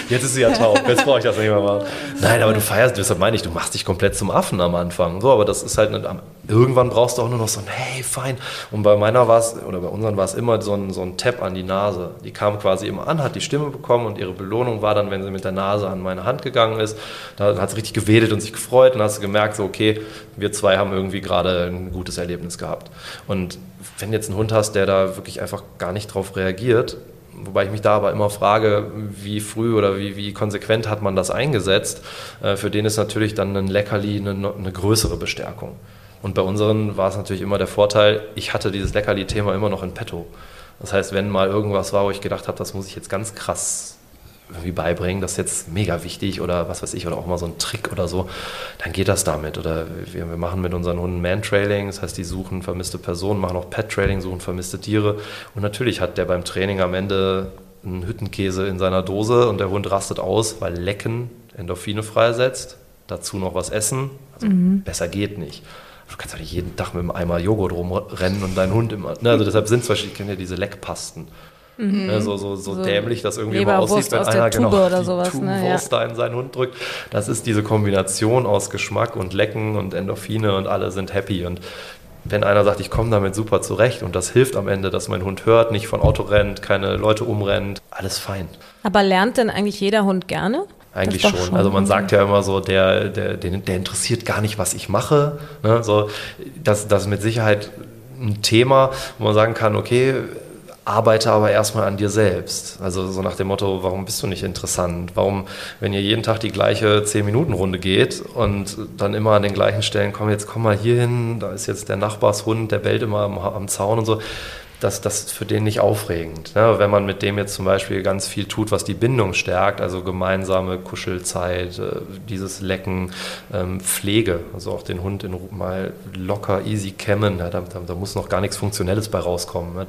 Jetzt ist sie ja taub, jetzt brauche ich das nicht mehr machen. Nein, aber du feierst, deshalb meine ich, du machst dich komplett zum Affen am Anfang. So, aber das ist halt, nicht, irgendwann brauchst du auch nur noch so ein Hey, fein. Und bei meiner war es, oder bei unseren war es immer so ein, so ein Tap an die Nase. Die kam quasi immer an, hat die Stimme bekommen und ihre Belohnung war dann, wenn sie mit der Nase an meine Hand gegangen ist, da hat sie richtig gewedelt und sich gefreut und hast du gemerkt, merkt so, okay, wir zwei haben irgendwie gerade ein gutes Erlebnis gehabt. Und wenn jetzt einen Hund hast, der da wirklich einfach gar nicht drauf reagiert, wobei ich mich da aber immer frage, wie früh oder wie, wie konsequent hat man das eingesetzt, äh, für den ist natürlich dann ein Leckerli eine, eine größere Bestärkung. Und bei unseren war es natürlich immer der Vorteil, ich hatte dieses Leckerli-Thema immer noch in petto. Das heißt, wenn mal irgendwas war, wo ich gedacht habe, das muss ich jetzt ganz krass irgendwie beibringen, das ist jetzt mega wichtig oder was weiß ich, oder auch mal so ein Trick oder so, dann geht das damit. Oder wir, wir machen mit unseren Hunden Man-Trailing, das heißt, die suchen vermisste Personen, machen auch Pet-Trailing, suchen vermisste Tiere. Und natürlich hat der beim Training am Ende einen Hüttenkäse in seiner Dose und der Hund rastet aus, weil Lecken Endorphine freisetzt, dazu noch was essen. Also mhm. besser geht nicht. Du kannst ja nicht jeden Tag mit einem Eimer Joghurt rumrennen und deinen Hund immer. Ne, also deshalb sind zum Beispiel, ich kenne ja diese Leckpasten. Mhm. Ne, so, so, so, so, dämlich das irgendwie immer aussieht, wenn einer genau oder sowas, die ne, ja. da in seinen Hund drückt. Das ist diese Kombination aus Geschmack und Lecken und Endorphine und alle sind happy. Und wenn einer sagt, ich komme damit super zurecht und das hilft am Ende, dass mein Hund hört, nicht von Auto rennt, keine Leute umrennt, alles fein. Aber lernt denn eigentlich jeder Hund gerne? Eigentlich schon. schon. Also man sagt ja immer so, der, der, der, der interessiert gar nicht, was ich mache. Ne? So, das, das ist mit Sicherheit ein Thema, wo man sagen kann, okay, arbeite aber erstmal an dir selbst. Also so nach dem Motto, warum bist du nicht interessant? Warum, wenn ihr jeden Tag die gleiche 10-Minuten-Runde geht und dann immer an den gleichen Stellen, komm jetzt komm mal hier hin, da ist jetzt der Nachbarshund, der bellt immer am, am Zaun und so. Das, das für den nicht aufregend. Ne? Wenn man mit dem jetzt zum Beispiel ganz viel tut, was die Bindung stärkt, also gemeinsame Kuschelzeit, äh, dieses Lecken, ähm, Pflege, also auch den Hund in, mal locker, easy kämmen, ja, da, da, muss noch gar nichts Funktionelles bei rauskommen. Ne?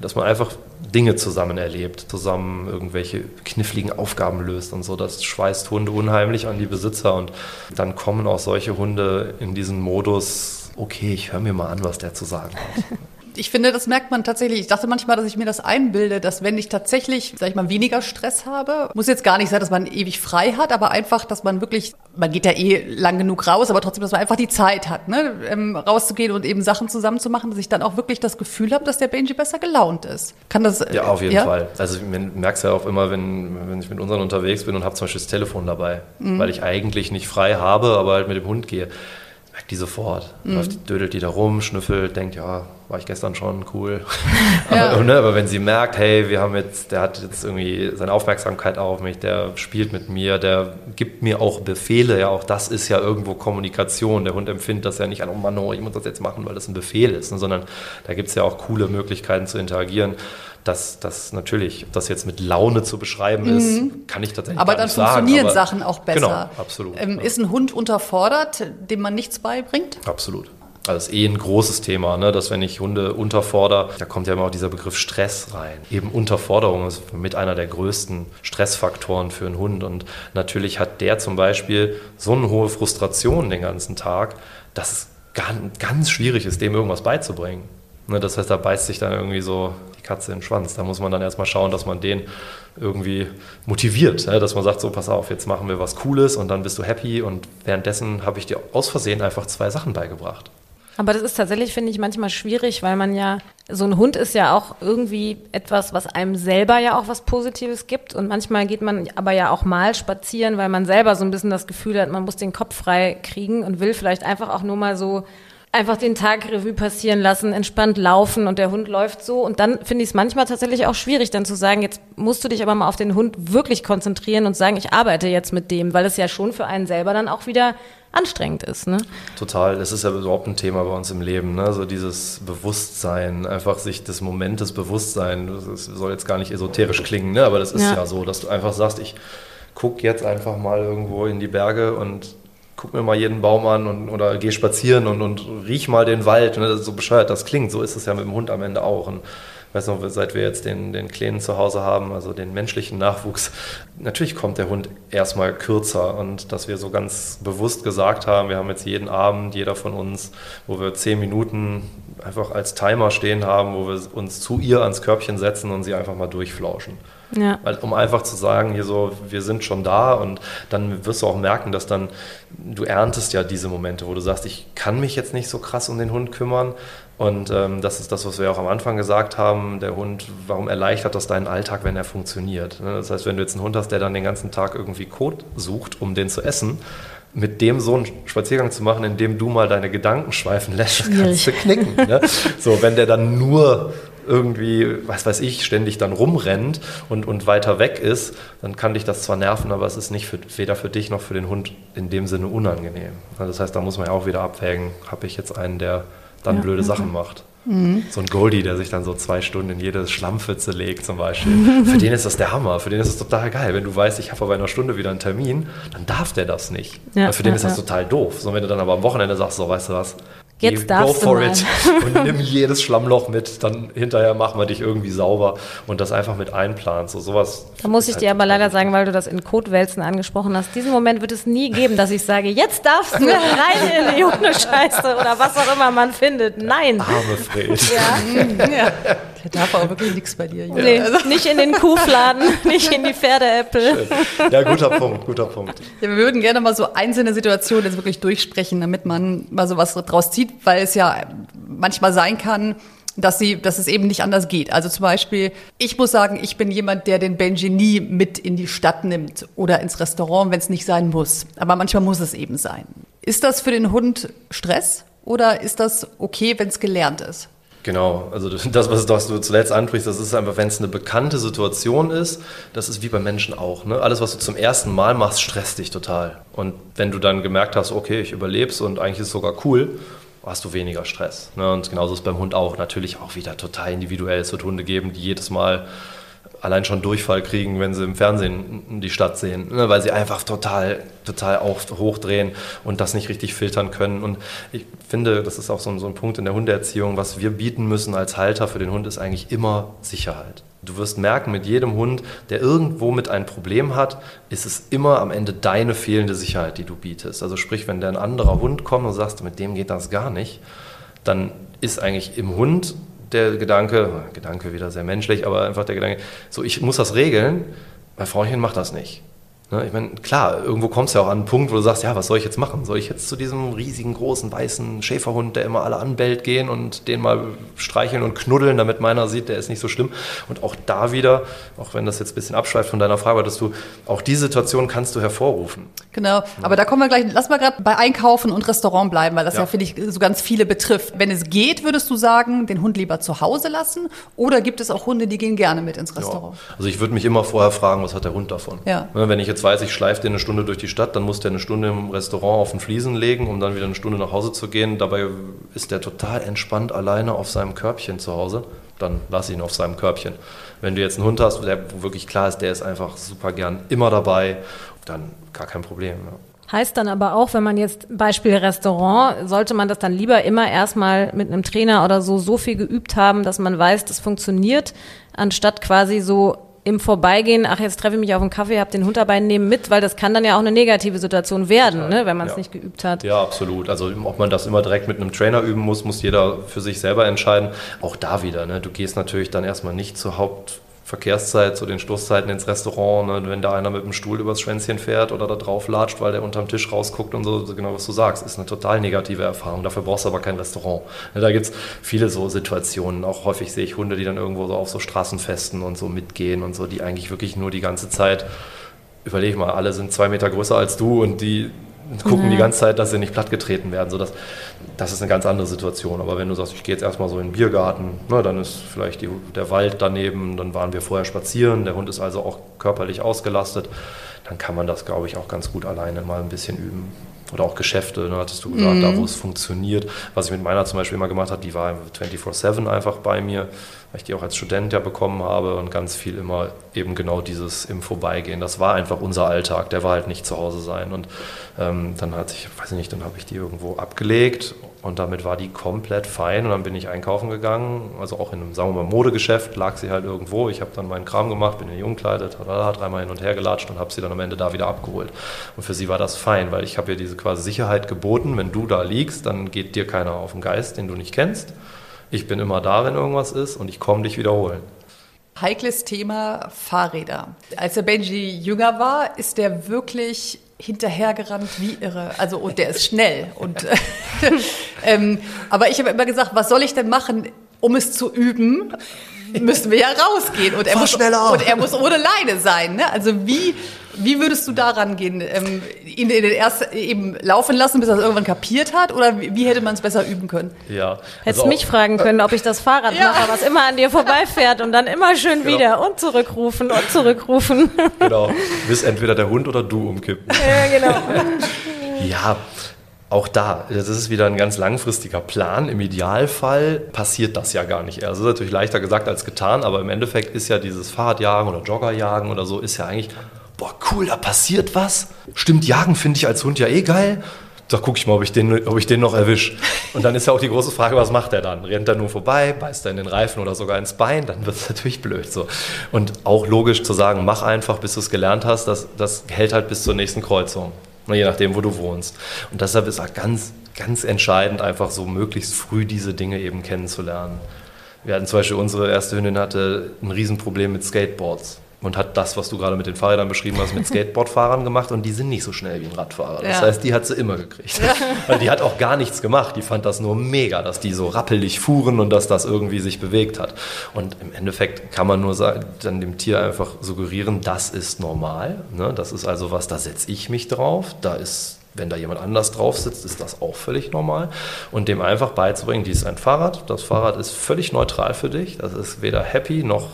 Dass man einfach Dinge zusammen erlebt, zusammen irgendwelche kniffligen Aufgaben löst und so, das schweißt Hunde unheimlich an die Besitzer und dann kommen auch solche Hunde in diesen Modus, okay, ich höre mir mal an, was der zu sagen hat. <laughs> ich finde, das merkt man tatsächlich. Ich dachte manchmal, dass ich mir das einbilde, dass wenn ich tatsächlich, sag ich mal, weniger Stress habe, muss jetzt gar nicht sein, dass man ewig frei hat, aber einfach, dass man wirklich, man geht ja eh lang genug raus, aber trotzdem, dass man einfach die Zeit hat, ne, ähm, rauszugehen und eben Sachen zusammenzumachen, dass ich dann auch wirklich das Gefühl habe, dass der Benji besser gelaunt ist. Kann das? Ja, auf jeden ja? Fall. Also ich merke es ja auch immer, wenn, wenn ich mit unseren unterwegs bin und habe zum Beispiel das Telefon dabei, mhm. weil ich eigentlich nicht frei habe, aber halt mit dem Hund gehe merkt die sofort. Mhm. Läuft, dödelt die da rum, schnüffelt, denkt, ja, war ich gestern schon, cool. <laughs> ja. aber, ne, aber, wenn sie merkt, hey, wir haben jetzt, der hat jetzt irgendwie seine Aufmerksamkeit auf mich, der spielt mit mir, der gibt mir auch Befehle, ja, auch das ist ja irgendwo Kommunikation. Der Hund empfindet das ja nicht an, oh Mann, oh, ich muss das jetzt machen, weil das ein Befehl ist, ne, sondern da gibt es ja auch coole Möglichkeiten zu interagieren dass das natürlich, ob das jetzt mit Laune zu beschreiben mhm. ist, kann ich tatsächlich aber gar nicht sagen. Aber dann funktionieren Sachen auch besser. Genau, absolut. Ähm, ist ein Hund unterfordert, dem man nichts beibringt? Absolut. Also ist eh ein großes Thema, ne? dass wenn ich Hunde unterfordere, da kommt ja immer auch dieser Begriff Stress rein. Eben Unterforderung ist mit einer der größten Stressfaktoren für einen Hund. Und natürlich hat der zum Beispiel so eine hohe Frustration den ganzen Tag, dass es ganz, ganz schwierig ist, dem irgendwas beizubringen. Ne? Das heißt, da beißt sich dann irgendwie so die Katze in den Schwanz. Da muss man dann erstmal schauen, dass man den irgendwie motiviert, ne? dass man sagt, so pass auf, jetzt machen wir was Cooles und dann bist du happy und währenddessen habe ich dir aus Versehen einfach zwei Sachen beigebracht. Aber das ist tatsächlich, finde ich, manchmal schwierig, weil man ja, so ein Hund ist ja auch irgendwie etwas, was einem selber ja auch was Positives gibt. Und manchmal geht man aber ja auch mal spazieren, weil man selber so ein bisschen das Gefühl hat, man muss den Kopf frei kriegen und will vielleicht einfach auch nur mal so einfach den Tag Revue passieren lassen, entspannt laufen und der Hund läuft so. Und dann finde ich es manchmal tatsächlich auch schwierig, dann zu sagen, jetzt musst du dich aber mal auf den Hund wirklich konzentrieren und sagen, ich arbeite jetzt mit dem, weil es ja schon für einen selber dann auch wieder anstrengend ist. Ne? Total, das ist ja überhaupt ein Thema bei uns im Leben, ne? so dieses Bewusstsein, einfach sich des Momentes Bewusstsein, das soll jetzt gar nicht esoterisch klingen, ne? aber das ist ja. ja so, dass du einfach sagst, ich gucke jetzt einfach mal irgendwo in die Berge und guck mir mal jeden Baum an und, oder geh spazieren und, und riech mal den Wald. Ne? So bescheuert das klingt, so ist es ja mit dem Hund am Ende auch. Und ich weiß noch, seit wir jetzt den, den Kleinen zu Hause haben, also den menschlichen Nachwuchs, natürlich kommt der Hund erstmal kürzer. Und dass wir so ganz bewusst gesagt haben, wir haben jetzt jeden Abend, jeder von uns, wo wir zehn Minuten einfach als Timer stehen haben, wo wir uns zu ihr ans Körbchen setzen und sie einfach mal durchflauschen. Ja. Weil, um einfach zu sagen, hier so, wir sind schon da und dann wirst du auch merken, dass dann, du erntest ja diese Momente, wo du sagst, ich kann mich jetzt nicht so krass um den Hund kümmern. Und ähm, das ist das, was wir auch am Anfang gesagt haben, der Hund, warum erleichtert das deinen Alltag, wenn er funktioniert? Ne? Das heißt, wenn du jetzt einen Hund hast, der dann den ganzen Tag irgendwie Kot sucht, um den zu essen, mit dem so einen Spaziergang zu machen, in dem du mal deine Gedanken schweifen lässt, <laughs> kannst du knicken. Ne? So, wenn der dann nur irgendwie, was weiß ich, ständig dann rumrennt und, und weiter weg ist, dann kann dich das zwar nerven, aber es ist nicht für, weder für dich noch für den Hund in dem Sinne unangenehm. Also das heißt, da muss man ja auch wieder abwägen, habe ich jetzt einen, der dann ja, blöde Sachen macht. Mhm. So ein Goldie, der sich dann so zwei Stunden in jede Schlammpfütze legt zum Beispiel. Für den ist das der Hammer, für den ist das total geil. Wenn du weißt, ich habe aber in einer Stunde wieder einen Termin, dann darf der das nicht. Ja, für den ja, ist das total doof. So, wenn du dann aber am Wochenende sagst, so weißt du was, Jetzt darfst go for du mal. it <laughs> und nimm jedes Schlammloch mit, dann hinterher machen wir dich irgendwie sauber und das einfach mit einplanen. So sowas. Da muss ich halt dir aber leider sagen, weil du das in Kotwälzen angesprochen hast, diesen Moment wird es nie geben, dass ich sage, jetzt darfst du rein in die Hundescheiße oder was auch immer man findet. Nein. Arme Fred. Ja. <laughs> ja. Der darf aber wirklich nichts bei dir. Nee, also. <laughs> nicht in den Kuhfladen, <laughs> nicht in die Pferdeäppel. Ja, guter Punkt, guter Punkt. Ja, wir würden gerne mal so einzelne Situationen jetzt wirklich durchsprechen, damit man mal so was draus zieht, weil es ja manchmal sein kann, dass sie, dass es eben nicht anders geht. Also zum Beispiel, ich muss sagen, ich bin jemand, der den Benji nie mit in die Stadt nimmt oder ins Restaurant, wenn es nicht sein muss. Aber manchmal muss es eben sein. Ist das für den Hund Stress oder ist das okay, wenn es gelernt ist? Genau, also das, was, du zuletzt ansprichst, das ist einfach, wenn es eine bekannte Situation ist, das ist wie bei Menschen auch. Ne? Alles, was du zum ersten Mal machst, stresst dich total. Und wenn du dann gemerkt hast, okay, ich überlebe es und eigentlich ist es sogar cool, hast du weniger Stress. Ne? Und genauso ist es beim Hund auch. Natürlich auch wieder total individuell. Es wird Hunde geben, die jedes Mal allein schon Durchfall kriegen, wenn sie im Fernsehen die Stadt sehen, ne? weil sie einfach total, total auch hochdrehen und das nicht richtig filtern können. Und ich finde, das ist auch so ein, so ein Punkt in der Hundeerziehung, was wir bieten müssen als Halter für den Hund, ist eigentlich immer Sicherheit. Du wirst merken, mit jedem Hund, der irgendwo mit ein Problem hat, ist es immer am Ende deine fehlende Sicherheit, die du bietest. Also sprich, wenn der ein anderer Hund kommt und sagst, mit dem geht das gar nicht, dann ist eigentlich im Hund der Gedanke, Gedanke wieder sehr menschlich, aber einfach der Gedanke, so ich muss das regeln, mein Frauchen macht das nicht. Ne, ich meine, klar, irgendwo kommst du ja auch an einen Punkt, wo du sagst, ja, was soll ich jetzt machen? Soll ich jetzt zu diesem riesigen, großen, weißen Schäferhund, der immer alle anbellt, gehen und den mal streicheln und knuddeln, damit meiner sieht, der ist nicht so schlimm. Und auch da wieder, auch wenn das jetzt ein bisschen abschweift von deiner Frage, dass du, auch die Situation kannst du hervorrufen. Genau, aber da kommen wir gleich, lass mal gerade bei Einkaufen und Restaurant bleiben, weil das ja, ja finde ich, so ganz viele betrifft. Wenn es geht, würdest du sagen, den Hund lieber zu Hause lassen? Oder gibt es auch Hunde, die gehen gerne mit ins Restaurant? Ja. Also ich würde mich immer vorher fragen, was hat der Hund davon? Ja. Ne, wenn ich jetzt weiß, ich schleife den eine Stunde durch die Stadt, dann muss der eine Stunde im Restaurant auf den Fliesen legen, um dann wieder eine Stunde nach Hause zu gehen. Dabei ist der total entspannt alleine auf seinem Körbchen zu Hause. Dann lass ihn auf seinem Körbchen. Wenn du jetzt einen Hund hast, der wirklich klar ist, der ist einfach super gern immer dabei, dann gar kein Problem. Ja. Heißt dann aber auch, wenn man jetzt Beispiel Restaurant, sollte man das dann lieber immer erstmal mit einem Trainer oder so so viel geübt haben, dass man weiß, das funktioniert, anstatt quasi so im Vorbeigehen, ach, jetzt treffe ich mich auf einen Kaffee, habe den Hund dabei, nehmen mit, weil das kann dann ja auch eine negative Situation werden, ne, wenn man es ja. nicht geübt hat. Ja, absolut. Also ob man das immer direkt mit einem Trainer üben muss, muss jeder für sich selber entscheiden. Auch da wieder, ne, du gehst natürlich dann erstmal nicht zur Haupt Verkehrszeit, zu den Stoßzeiten ins Restaurant, ne, wenn da einer mit dem Stuhl übers Schwänzchen fährt oder da drauf latscht, weil der unterm Tisch rausguckt und so, genau was du sagst, ist eine total negative Erfahrung. Dafür brauchst du aber kein Restaurant. Ne, da gibt es viele so Situationen. Auch häufig sehe ich Hunde, die dann irgendwo so auf so Straßenfesten und so mitgehen und so, die eigentlich wirklich nur die ganze Zeit, überleg mal, alle sind zwei Meter größer als du und die gucken ja. die ganze Zeit, dass sie nicht plattgetreten werden. So dass, das ist eine ganz andere Situation. Aber wenn du sagst, ich gehe jetzt erstmal so in den Biergarten, na, dann ist vielleicht die, der Wald daneben, dann waren wir vorher spazieren, der Hund ist also auch körperlich ausgelastet, dann kann man das, glaube ich, auch ganz gut alleine mal ein bisschen üben. Oder auch Geschäfte, ne, hattest du gesagt, mhm. da wo es funktioniert. Was ich mit meiner zum Beispiel immer gemacht habe, die war 24-7 einfach bei mir weil ich die auch als Student ja bekommen habe und ganz viel immer eben genau dieses im Vorbeigehen. Das war einfach unser Alltag, der war halt nicht zu Hause sein. Und ähm, dann hat sich, weiß ich nicht, dann habe ich die irgendwo abgelegt und damit war die komplett fein und dann bin ich einkaufen gegangen, also auch in einem, sagen wir mal, Modegeschäft lag sie halt irgendwo. Ich habe dann meinen Kram gemacht, bin in die umkleidet, dreimal hin und her gelatscht und habe sie dann am Ende da wieder abgeholt. Und für sie war das fein, weil ich habe ihr diese quasi Sicherheit geboten, wenn du da liegst, dann geht dir keiner auf den Geist, den du nicht kennst. Ich bin immer da, wenn irgendwas ist und ich komme dich wiederholen. Heikles Thema Fahrräder. Als der Benji jünger war, ist der wirklich hinterhergerannt wie irre. Also und der ist schnell. Und, <laughs> ähm, aber ich habe immer gesagt, was soll ich denn machen, um es zu üben? Müssen wir ja rausgehen und er, muss, und er muss ohne Leine sein. Ne? Also wie wie würdest du daran gehen? Ähm, ihn erst eben laufen lassen, bis er es irgendwann kapiert hat? Oder wie, wie hätte man es besser üben können? Ja. Hättest also mich fragen können, ob ich das Fahrrad ja. mache, was immer an dir vorbeifährt und dann immer schön genau. wieder und zurückrufen und zurückrufen. Genau. Bis entweder der Hund oder du umkippen. Ja, genau. <laughs> ja, auch da, das ist wieder ein ganz langfristiger Plan. Im Idealfall passiert das ja gar nicht. Also ist natürlich leichter gesagt als getan, aber im Endeffekt ist ja dieses Fahrradjagen oder Joggerjagen oder so, ist ja eigentlich boah, cool, da passiert was. Stimmt, jagen finde ich als Hund ja eh geil. Da gucke ich mal, ob ich, den, ob ich den noch erwische. Und dann ist ja auch die große Frage, was macht er dann? Rennt er nur vorbei, beißt er in den Reifen oder sogar ins Bein? Dann wird es <laughs> natürlich blöd. So. Und auch logisch zu sagen, mach einfach, bis du es gelernt hast, das, das hält halt bis zur nächsten Kreuzung. Je nachdem, wo du wohnst. Und deshalb ist auch ganz, ganz entscheidend, einfach so möglichst früh diese Dinge eben kennenzulernen. Wir hatten zum Beispiel, unsere erste Hündin hatte ein Riesenproblem mit Skateboards und hat das, was du gerade mit den Fahrrädern beschrieben hast, mit <laughs> Skateboardfahrern gemacht und die sind nicht so schnell wie ein Radfahrer. Das ja. heißt, die hat sie immer gekriegt. Ja. <laughs> Die hat auch gar nichts gemacht. Die fand das nur mega, dass die so rappelig fuhren und dass das irgendwie sich bewegt hat. Und im Endeffekt kann man nur sagen, dann dem Tier einfach suggerieren, das ist normal. Ne? Das ist also was, da setze ich mich drauf. Da ist wenn da jemand anders drauf sitzt, ist das auch völlig normal. Und dem einfach beizubringen, dies ist ein Fahrrad. Das Fahrrad ist völlig neutral für dich. Das ist weder happy noch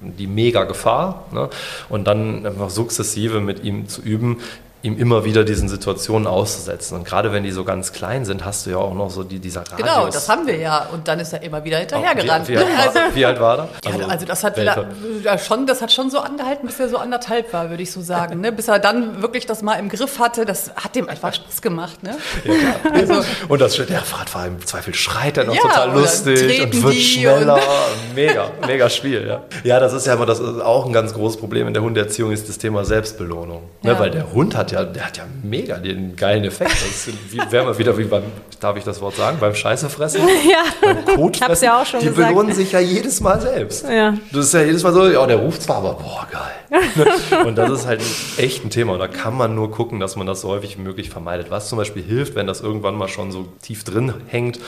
die mega Gefahr. Ne? Und dann einfach sukzessive mit ihm zu üben, ihm immer wieder diesen Situationen auszusetzen. Und gerade wenn die so ganz klein sind, hast du ja auch noch so die, dieser Radius. Genau, das haben wir ja. Und dann ist er immer wieder hinterhergerannt. Wie, wie, alt war, <laughs> wie alt war er? Also, ja, also das hat da, ja, schon, das hat schon so angehalten, bis er so anderthalb war, würde ich so sagen. Ne? Bis er dann wirklich das mal im Griff hatte. Das hat dem einfach Spaß gemacht. Ne? Ja, <laughs> also, und das der Fahrradfahrer im Zweifel schreit er noch total lustig und wird schneller. Und mega, mega Spiel. Ja. ja, das ist ja immer das ist auch ein ganz großes Problem in der Hundeerziehung, ist das Thema Selbstbelohnung. Ne? Weil der Hund hat ja, der hat ja mega den geilen Effekt. Das wären wir wieder wie beim, darf ich das Wort sagen, beim Scheißefressen? <laughs> Ja, beim Kotfressen. Ich ja auch schon Die gesagt. belohnen sich ja jedes Mal selbst. Ja. Das ist ja jedes Mal so, ja, der ruft zwar, aber boah, geil. <laughs> und das ist halt echt ein Thema. Und da kann man nur gucken, dass man das so häufig wie möglich vermeidet. Was zum Beispiel hilft, wenn das irgendwann mal schon so tief drin hängt,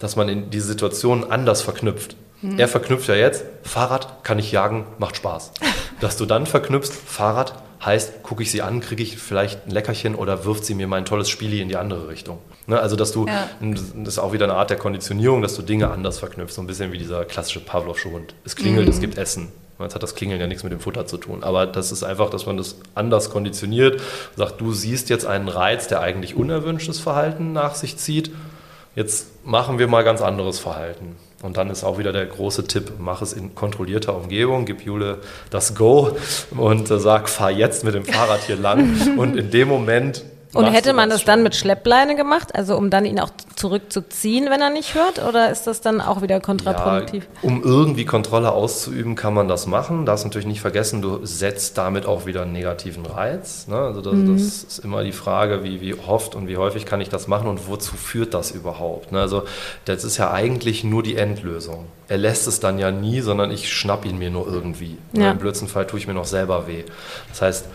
dass man in diese Situation anders verknüpft. Mhm. Er verknüpft ja jetzt, Fahrrad kann ich jagen, macht Spaß. Dass du dann verknüpfst, Fahrrad heißt, gucke ich sie an, kriege ich vielleicht ein Leckerchen oder wirft sie mir mein tolles Spieli in die andere Richtung. Ne? Also, dass du, ja. das ist auch wieder eine Art der Konditionierung, dass du Dinge anders verknüpfst. So ein bisschen wie dieser klassische Pavlovsche Hund. Es klingelt, mhm. es gibt Essen. Jetzt hat das Klingeln ja nichts mit dem Futter zu tun. Aber das ist einfach, dass man das anders konditioniert. Sagt, du siehst jetzt einen Reiz, der eigentlich unerwünschtes Verhalten nach sich zieht. Jetzt machen wir mal ganz anderes Verhalten. Und dann ist auch wieder der große Tipp, mach es in kontrollierter Umgebung, gib Jule das Go und äh, sag, fahr jetzt mit dem Fahrrad hier lang. <laughs> und in dem Moment und hätte man das, das dann mit Schleppleine gemacht, also um dann ihn auch zurückzuziehen, wenn er nicht hört? Oder ist das dann auch wieder kontraproduktiv? Ja, um irgendwie Kontrolle auszuüben, kann man das machen. Darfst natürlich nicht vergessen, du setzt damit auch wieder einen negativen Reiz. Ne? Also das, mhm. das, ist immer die Frage, wie, wie oft und wie häufig kann ich das machen und wozu führt das überhaupt? Ne? Also das ist ja eigentlich nur die Endlösung. Er lässt es dann ja nie, sondern ich schnapp ihn mir nur irgendwie. Ja. Im blödsten Fall tue ich mir noch selber weh. Das heißt,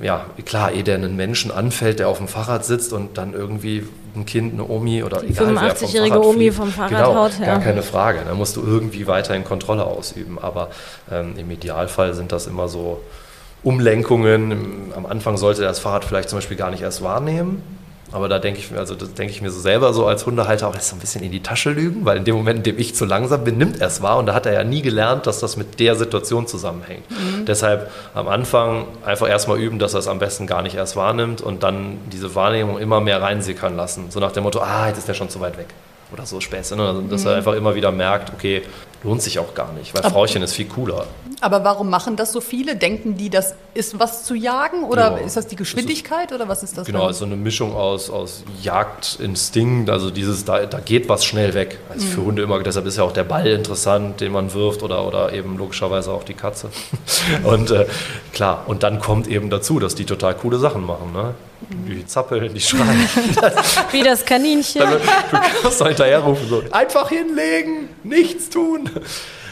ja, klar, ehe der einen Menschen anfällt, der auf dem Fahrrad sitzt und dann irgendwie ein Kind, eine Omi oder Die egal 85-jährige Omi vom Fahrrad genau, haut. Ja. Gar keine Frage. Da musst du irgendwie weiterhin Kontrolle ausüben. Aber ähm, im Idealfall sind das immer so Umlenkungen. Am Anfang sollte er das Fahrrad vielleicht zum Beispiel gar nicht erst wahrnehmen. Aber da denke ich mir, also das denke ich mir so selber so als Hundehalter auch, das ist so ein bisschen in die Tasche lügen, weil in dem Moment, in dem ich zu langsam bin, nimmt er es wahr und da hat er ja nie gelernt, dass das mit der Situation zusammenhängt. Mhm. Deshalb am Anfang einfach erstmal üben, dass er es am besten gar nicht erst wahrnimmt und dann diese Wahrnehmung immer mehr reinsickern lassen. So nach dem Motto, ah, jetzt ist der schon zu weit weg oder so Späße. Ne? Also, dass mhm. er einfach immer wieder merkt, okay, lohnt sich auch gar nicht, weil aber, Frauchen ist viel cooler. Aber warum machen das so viele? Denken die, das ist was zu jagen oder ja, ist das die Geschwindigkeit das ist, oder was ist das? Genau, ist so eine Mischung aus, aus Jagdinstinkt, also dieses, da, da geht was schnell weg. Also mhm. für Hunde immer, deshalb ist ja auch der Ball interessant, den man wirft oder, oder eben logischerweise auch die Katze. <laughs> und äh, klar, und dann kommt eben dazu, dass die total coole Sachen machen. Ne? Die zappeln, die schreien. <laughs> Wie das Kaninchen. <laughs> Du kannst da hinterher rufen, so, einfach hinlegen, nichts tun. <laughs>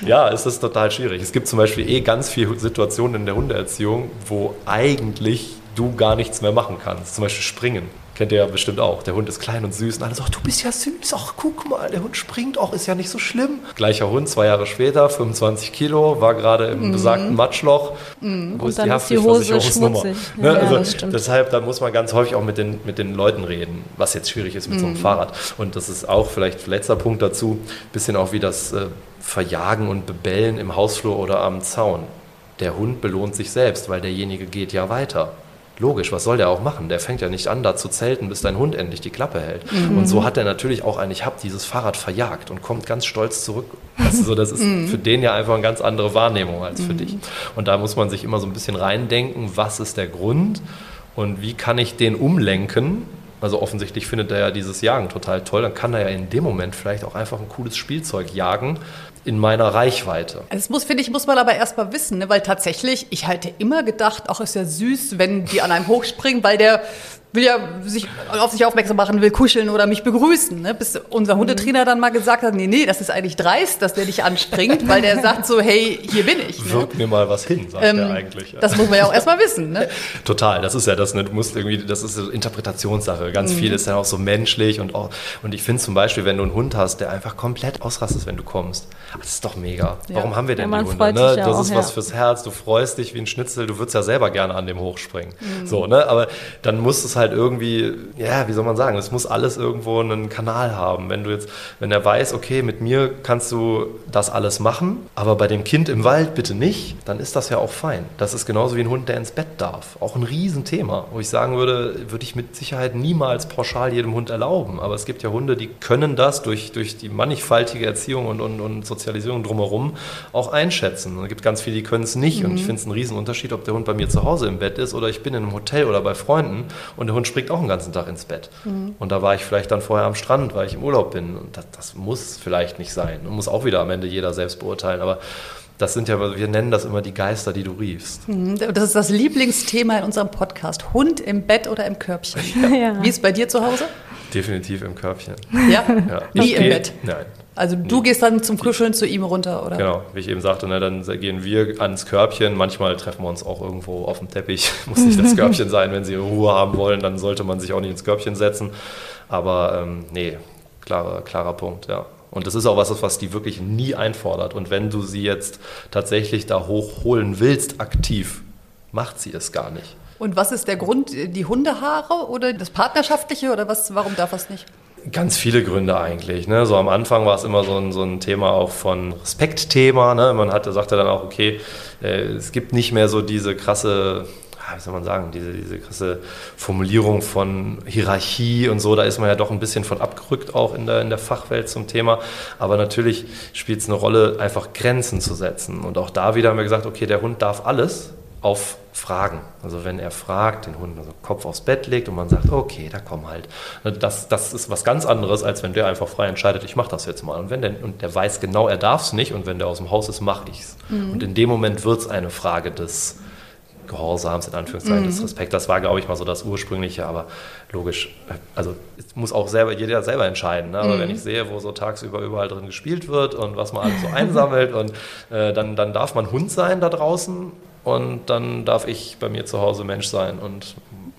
Ja, es ist total schwierig. Es gibt zum Beispiel eh ganz viele Situationen in der Hundeerziehung, wo eigentlich du gar nichts mehr machen kannst. Zum Beispiel springen. Kennt ihr ja bestimmt auch. Der Hund ist klein und süß und alle sagen, du bist ja süß, ach guck mal, der Hund springt auch, ist ja nicht so schlimm. Gleicher Hund, zwei Jahre später, 25 Kilo, war gerade im mhm. besagten Matschloch. Mhm. Wo ist die Haftpflichtversicherungsnummer? <laughs> Ne? Ja, also deshalb, da muss man ganz häufig auch mit den, mit den Leuten reden, was jetzt schwierig ist mit mhm. so einem mhm. Fahrrad. Und das ist auch vielleicht letzter Punkt dazu, bisschen auch wie das äh, Verjagen und Bebellen im Hausflur oder am Zaun. Der Hund belohnt sich selbst, weil derjenige geht ja weiter. Logisch, was soll der auch machen? Der fängt ja nicht an, da zu zelten, bis dein Hund endlich die Klappe hält. Mhm. Und so hat er natürlich auch ein, ich habe dieses Fahrrad verjagt und kommt ganz stolz zurück. Also das ist mhm. für den ja einfach eine ganz andere Wahrnehmung als für mhm. dich. Und da muss man sich immer so ein bisschen reindenken, was ist der Grund und wie kann ich den umlenken? Also offensichtlich findet er ja dieses Jagen total toll, dann kann er ja in dem Moment vielleicht auch einfach ein cooles Spielzeug jagen, in meiner Reichweite. Das muss, finde ich, muss man aber erst mal wissen, ne? weil tatsächlich, ich halte immer gedacht, auch ist ja süß, wenn die an einem hochspringen, weil der will ja sich auf sich aufmerksam machen, will kuscheln oder mich begrüßen. Ne? Bis unser Hundetrainer dann mal gesagt hat, nee, nee, das ist eigentlich dreist, dass der dich anspringt, weil der sagt so, hey, hier bin ich. Ne? Wirk mir mal was hin, sagt ähm, er eigentlich. Ja. Das muss man ja auch erstmal wissen. Ne? <laughs> Total, das ist ja das, ne? du musst irgendwie, das ist so Interpretationssache. Ganz mhm. viel ist dann auch so menschlich und auch, und ich finde zum Beispiel, wenn du einen Hund hast, der einfach komplett ausrastet, wenn du kommst, das ist doch mega. Ja. Warum haben wir denn ja, die Hunde? Ne? Das auch, ist was fürs Herz, du freust dich wie ein Schnitzel, du würdest ja selber gerne an dem hochspringen. Mhm. So, ne? Aber dann muss es halt halt irgendwie, ja, wie soll man sagen, es muss alles irgendwo einen Kanal haben. Wenn du jetzt, wenn er weiß, okay, mit mir kannst du das alles machen, aber bei dem Kind im Wald bitte nicht, dann ist das ja auch fein. Das ist genauso wie ein Hund, der ins Bett darf. Auch ein Riesenthema, wo ich sagen würde, würde ich mit Sicherheit niemals pauschal jedem Hund erlauben. Aber es gibt ja Hunde, die können das durch, durch die mannigfaltige Erziehung und, und, und Sozialisierung drumherum auch einschätzen. Und es gibt ganz viele, die können es nicht. Mhm. Und ich finde es einen Riesenunterschied, ob der Hund bei mir zu Hause im Bett ist oder ich bin in einem Hotel oder bei Freunden und der Hund springt auch den ganzen Tag ins Bett. Mhm. Und da war ich vielleicht dann vorher am Strand, weil ich im Urlaub bin. Und das, das muss vielleicht nicht sein. Und muss auch wieder am Ende jeder selbst beurteilen. Aber das sind ja, wir nennen das immer die Geister, die du riefst. Mhm. Das ist das Lieblingsthema in unserem Podcast. Hund im Bett oder im Körbchen. Ja. Wie ist es bei dir zu Hause? Definitiv im Körbchen. Ja? ja. Nie im Bett? Nein. Also du gehst dann zum Kuscheln zu ihm runter, oder? Genau, wie ich eben sagte, ne, dann gehen wir ans Körbchen. Manchmal treffen wir uns auch irgendwo auf dem Teppich. <laughs> Muss nicht das Körbchen sein, wenn sie Ruhe haben wollen, dann sollte man sich auch nicht ins Körbchen setzen. Aber ähm, nee, klarer, klarer Punkt, ja. Und das ist auch was, was die wirklich nie einfordert. Und wenn du sie jetzt tatsächlich da hochholen willst, aktiv, macht sie es gar nicht. Und was ist der Grund? Die Hundehaare oder das Partnerschaftliche oder was? Warum darf das nicht? Ganz viele Gründe eigentlich. Ne? So am Anfang war es immer so ein, so ein Thema auch von Respektthema. Ne? Man hatte, sagte dann auch, okay, äh, es gibt nicht mehr so diese krasse wie soll man sagen, diese, diese krasse Formulierung von Hierarchie und so, da ist man ja doch ein bisschen von abgerückt auch in der, in der Fachwelt zum Thema. Aber natürlich spielt es eine Rolle, einfach Grenzen zu setzen. Und auch da wieder haben wir gesagt, okay, der Hund darf alles auf Fragen. Also wenn er fragt, den Hund also Kopf aufs Bett legt und man sagt, okay, da komm halt. Das, das ist was ganz anderes, als wenn der einfach frei entscheidet, ich mache das jetzt mal. Und wenn der, und der weiß genau, er darf es nicht und wenn der aus dem Haus ist, mache ich es. Mhm. Und in dem Moment wird es eine Frage des Gehorsams, in Anführungszeichen, mhm. des Respekts. Das war, glaube ich, mal so das Ursprüngliche, aber logisch, also es muss auch selber, jeder selber entscheiden. Ne? Aber mhm. wenn ich sehe, wo so tagsüber überall drin gespielt wird und was man alles so einsammelt <laughs> und äh, dann, dann darf man Hund sein da draußen und dann darf ich bei mir zu Hause Mensch sein und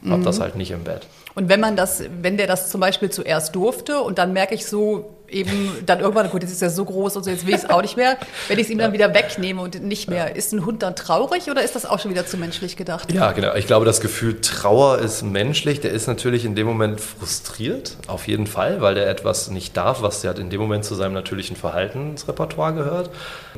habe das mhm. halt nicht im Bett. Und wenn man das, wenn der das zum Beispiel zuerst durfte und dann merke ich so, eben dann irgendwann, gut, jetzt ist er so groß und so, jetzt will ich es auch nicht mehr. Wenn ich es ihm dann wieder wegnehme und nicht mehr, ist ein Hund dann traurig oder ist das auch schon wieder zu menschlich gedacht? Ja, genau. Ich glaube, das Gefühl Trauer ist menschlich. Der ist natürlich in dem Moment frustriert, auf jeden Fall, weil der etwas nicht darf, was ja in dem Moment zu seinem natürlichen Verhaltensrepertoire gehört.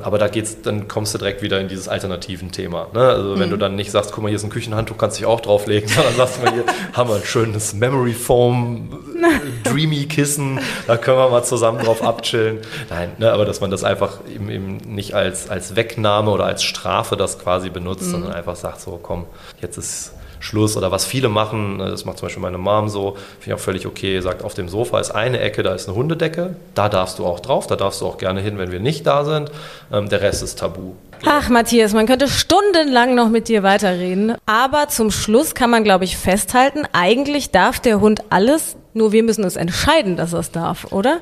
Aber da geht's, dann kommst du direkt wieder in dieses alternativen Thema. Ne? Also wenn mhm. du dann nicht sagst, guck mal, hier ist ein Küchenhandtuch, kannst dich auch drauflegen, <laughs> sondern sagst mal, hier haben wir ein schönes Memory Foam, <laughs> Dreamy Kissen, da können wir mal zusammen drauf abchillen. Nein, ne, aber dass man das einfach eben, eben nicht als, als Wegnahme oder als Strafe das quasi benutzt, mhm. sondern einfach sagt so, komm, jetzt ist Schluss oder was viele machen, ne, das macht zum Beispiel meine Mom so, finde ich auch völlig okay, sagt, auf dem Sofa ist eine Ecke, da ist eine Hundedecke, da darfst du auch drauf, da darfst du auch gerne hin, wenn wir nicht da sind, ähm, der Rest ist tabu. Ach, Matthias, man könnte stundenlang noch mit dir weiterreden, aber zum Schluss kann man, glaube ich, festhalten, eigentlich darf der Hund alles, nur wir müssen es entscheiden, dass es darf, oder?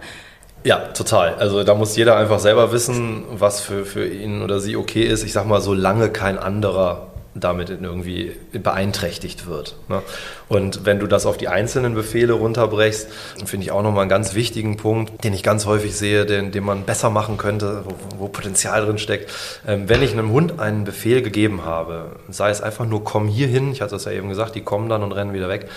Ja, total. Also da muss jeder einfach selber wissen, was für, für ihn oder sie okay ist. Ich sag mal, solange kein anderer damit irgendwie beeinträchtigt wird. Ne? Und wenn du das auf die einzelnen Befehle runterbrechst, finde ich auch nochmal einen ganz wichtigen Punkt, den ich ganz häufig sehe, den, den man besser machen könnte, wo, wo Potenzial drin steckt. Ähm, wenn ich einem Hund einen Befehl gegeben habe, sei es einfach nur komm hier hin, ich hatte das ja eben gesagt, die kommen dann und rennen wieder weg,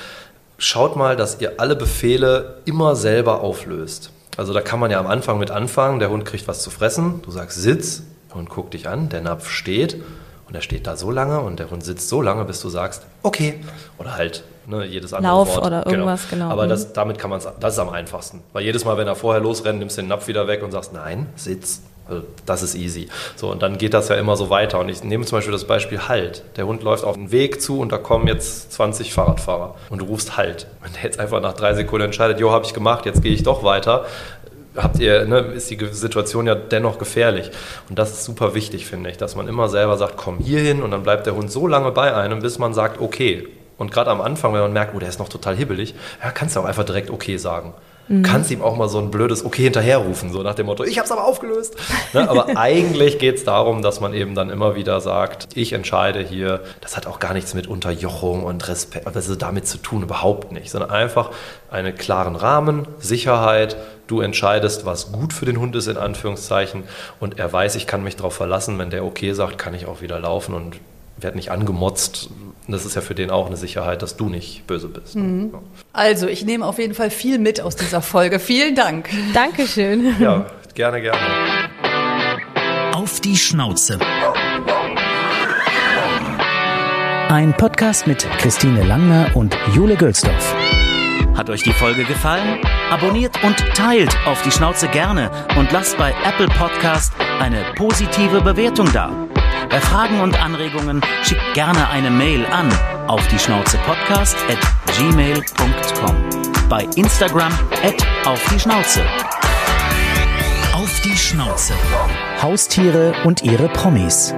schaut mal, dass ihr alle Befehle immer selber auflöst. Also da kann man ja am Anfang mit anfangen, der Hund kriegt was zu fressen, du sagst Sitz, der Hund guckt dich an, der Napf steht und er steht da so lange und der Hund sitzt so lange, bis du sagst, okay. Oder halt ne, jedes andere Lauf Wort. oder genau. irgendwas, genau. genau. Aber das, damit kann man das ist am einfachsten. Weil jedes Mal, wenn er vorher losrennt, nimmst du den Napf wieder weg und sagst, nein, Sitz. Also das ist easy. So, und dann geht das ja immer so weiter. Und ich nehme zum Beispiel das Beispiel Halt. Der Hund läuft auf den Weg zu und da kommen jetzt 20 Fahrradfahrer. Und du rufst Halt. Wenn der jetzt einfach nach drei Sekunden entscheidet, jo, habe ich gemacht, jetzt gehe ich doch weiter, habt ihr, ne, ist die Situation ja dennoch gefährlich. Und das ist super wichtig, finde ich, dass man immer selber sagt, komm hier hin und dann bleibt der Hund so lange bei einem, bis man sagt, okay. Und gerade am Anfang, wenn man merkt, oh, der ist noch total hibbelig, ja, kannst du auch einfach direkt okay sagen. Mhm. Kannst ihm auch mal so ein blödes Okay hinterherrufen, so nach dem Motto, ich habe es aber aufgelöst. Ne? Aber <laughs> eigentlich geht es darum, dass man eben dann immer wieder sagt, ich entscheide hier, das hat auch gar nichts mit Unterjochung und Respekt, also damit zu tun, überhaupt nicht, sondern einfach einen klaren Rahmen, Sicherheit, du entscheidest, was gut für den Hund ist, in Anführungszeichen, und er weiß, ich kann mich darauf verlassen, wenn der okay sagt, kann ich auch wieder laufen und werde nicht angemotzt, das ist ja für den auch eine Sicherheit, dass du nicht böse bist. Mhm. Ja. Also, ich nehme auf jeden Fall viel mit aus dieser Folge. Vielen Dank. <laughs> Dankeschön. Ja, gerne, gerne. Auf die Schnauze. Ein Podcast mit Christine Langner und Jule Gülsdorf. Hat euch die Folge gefallen? Abonniert und teilt auf die Schnauze gerne und lasst bei Apple Podcast eine positive Bewertung da. Bei Fragen und Anregungen schickt gerne eine Mail an auf die Schnauze Podcast at gmail.com. Bei Instagram at auf die Schnauze. Auf die Schnauze. Haustiere und ihre Promis.